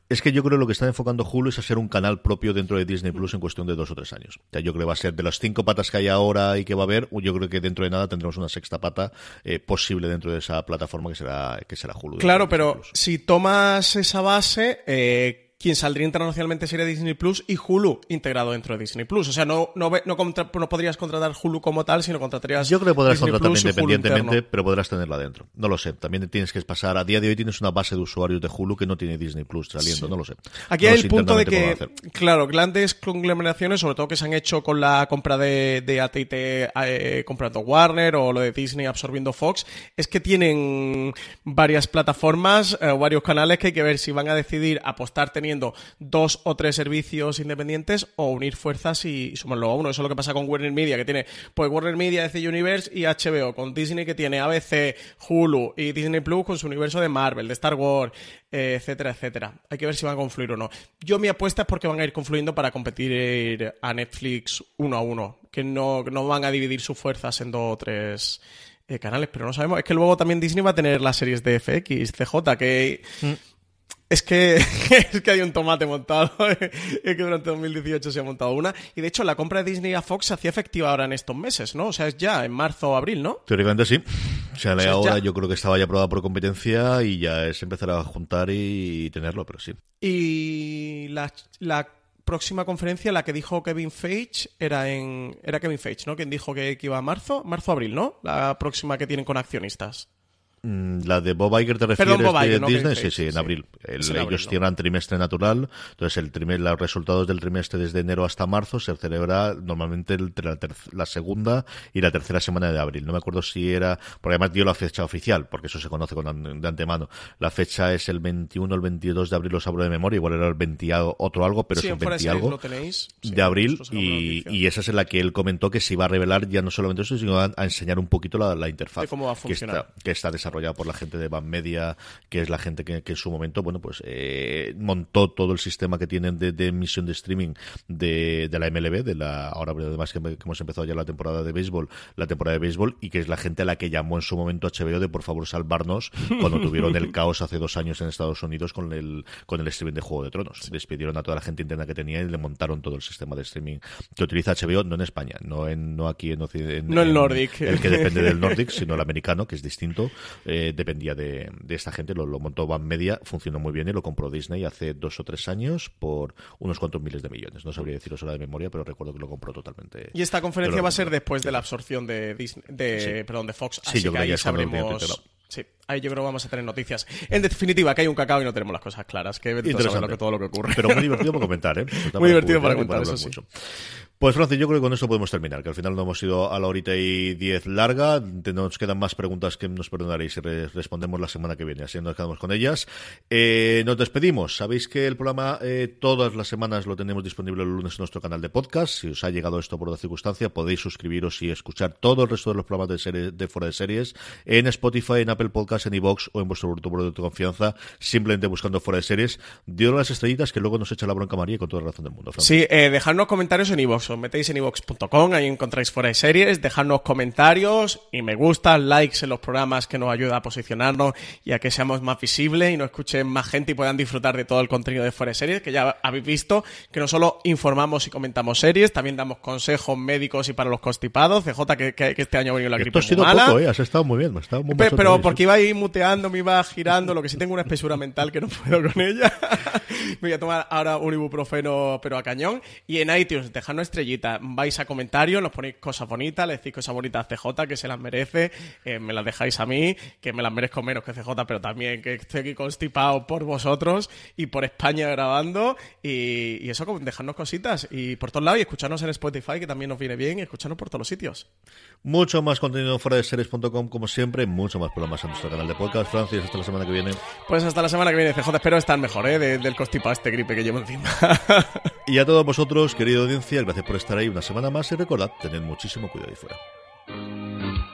Es que yo creo que lo que está enfocando Hulu es a ser un canal propio dentro de Disney Plus en cuestión de dos o tres años. O sea, yo creo que va a ser de las cinco patas que hay ahora y que va a haber, yo creo que dentro de nada tendremos una sexta pata eh, posible dentro de esa plataforma que será, que será Hulu. Claro, pero si tomas esa base, eh, quien saldría internacionalmente sería Disney Plus y Hulu integrado dentro de Disney Plus. O sea, no, no, no, no podrías contratar Hulu como tal, sino contratarías. Yo creo que podrás Disney contratar Plus y Hulu independientemente, pero podrás tenerla dentro. No lo sé. También tienes que pasar. A día de hoy tienes una base de usuarios de Hulu que no tiene Disney Plus saliendo. Sí. No lo sé. Aquí No hay el punto de que, claro, grandes conglomeraciones, sobre todo que se han hecho con la compra de, de AT&T eh, comprando Warner o lo de Disney absorbiendo Fox, es que tienen varias plataformas eh, varios canales que hay que ver si van a decidir apostar teniendo dos o tres servicios independientes o unir fuerzas y, sumarlo a uno. Eso es lo que pasa con Warner Media, que tiene pues Warner Media, DC Universe y HBO, con Disney que tiene ABC, Hulu y Disney Plus con su universo de Marvel, de Star Wars, eh, etcétera, etcétera. Hay que ver si van a confluir o no. Yo mi apuesta es porque van a ir confluyendo para competir a Netflix uno a uno, que no, no van a dividir sus fuerzas en dos o tres eh, canales, pero no sabemos. Es que luego también Disney va a tener las series de FX, CJ, que... Es que, es que hay un tomate montado. es que durante 2018 se ha montado una. Y de hecho, la compra de Disney a Fox se hacía efectiva ahora en estos meses, ¿no? O sea, es ya en marzo o abril, ¿no? Teóricamente sí. O sea, O sea, ahora ya- yo creo que estaba ya aprobada por competencia y ya es empezar a juntar y, tenerlo, pero sí. Y la, la próxima conferencia, la que dijo Kevin Feige, era en. Era Kevin Feige, ¿no? Quien dijo que, que iba a marzo. Marzo-abril, ¿no? La próxima que tienen con accionistas. Mm, La de Bob Iger te refieres Perdón, Bob de Iger, no Disney, sí, Feige, sí, en sí. abril. El- en abril, ellos ¿no? cierran trimestre natural, entonces el trimes- los resultados del trimestre desde enero hasta marzo se celebra normalmente entre la, la segunda y la tercera semana de abril. No me acuerdo si era, porque además dio la fecha oficial, porque eso se conoce con de antemano. La fecha es el 21 o el 22 de abril, los hablo de memoria, igual era el 20 a- otro algo, pero sí, es el fuera 20 de series algo lo tenéis. Sí, de abril y, y esa es en la que él comentó que se iba a revelar ya no solamente eso, sino a, a enseñar un poquito la, la interfaz De cómo va a que funcionar. está, que está desarrollada por la gente de Van Media, que es la gente que, que en su momento, bueno, pues eh, montó todo el sistema que tienen de, de emisión de streaming de, de la MLB, de la ahora además que, que hemos empezado ya la temporada de béisbol, la temporada de béisbol, y que es la gente a la que llamó en su momento HBO de por favor salvarnos cuando tuvieron el caos hace dos años en Estados Unidos con el, con el streaming de Juego de Tronos. Despidieron a toda la gente interna que tenía y le montaron todo el sistema de streaming que utiliza HBO, no en España, no en no aquí en, No el en- Nordic. el que depende del Nordic, sino el americano, que es distinto, eh, dependía de, de esta gente, lo, lo montó Van Media, funcionó muy bien y lo compró Disney hace dos o tres años por unos cuantos miles de millones. No sabría deciros ahora de memoria, pero recuerdo que lo compró totalmente. Y esta conferencia va a ser después de la absorción de Disney, de, Sí. perdón, de Fox. Sí, así yo que creo que ahí sabremos. Sí, ahí yo creo que vamos a tener noticias. En definitiva, que hay un cacao y no tenemos las cosas claras. Que Interesante. lo que, todo lo que ocurre. Pero muy divertido para comentar, ¿eh? Muy divertido para y comentar, hablar eso sí. mucho. Pues Francis, yo creo que con esto podemos terminar, que al final no hemos ido a la horita y diez larga, nos quedan más preguntas que nos perdonaréis si re- respondemos la semana que viene, así nos quedamos con ellas. Eh, nos despedimos, sabéis que el programa eh, todas las semanas lo tenemos disponible el lunes en nuestro canal de podcast, si os ha llegado esto por la circunstancia podéis suscribiros y escuchar todo el resto de los programas de, serie, de fuera de series en Spotify, en Apple Podcast, en iVoox o en vuestro producto de confianza, simplemente buscando fuera de series, dio las estrellitas que luego nos echa la bronca María con toda la razón del mundo. Francis. Sí, eh, dejadnos comentarios en iVoox. Os metéis en iVoox.com, ahí encontráis fuera de series. Dejadnos comentarios y me gusta, likes en los programas que nos ayuda a posicionarnos y a que seamos más visibles y nos escuchen más gente y puedan disfrutar de todo el contenido de fuera de series, que ya habéis visto que no solo informamos y comentamos series, también damos consejos médicos y para los constipados. CJ, que, que- que este año ha venido la gripe Esto ha sido mala. poco, ¿eh? Has estado muy bien. Has estado muy pero sí. porque iba muteando, me iba girando, lo que sí tengo una espesura mental que no puedo con ella. me voy a tomar ahora un ibuprofeno, pero a cañón. Y en iTunes, dejadnos estrellita, vais a comentarios, nos ponéis cosas bonitas, le decís cosas bonitas a CJ, que se las merece, eh, me las dejáis a mí, que me las merezco menos que CJ, pero también que estoy aquí constipado por vosotros y por España grabando. Y, eso, dejadnos cositas. Y por todos lados, y escucharnos en Spotify, que también nos viene bien, y escucharnos por todos los sitios. Mucho más contenido fuera de series.com, como siempre. Mucho más programas en nuestro canal de podcast. Francis, hasta la semana que viene. Pues hasta la semana que viene, CJ. Espero estar mejor, ¿eh? de- del constipado este gripe que llevo encima. Y a todos vosotros, querida audiencia, gracias por estar ahí una semana más. Y recordad, tened muchísimo cuidado ahí fuera.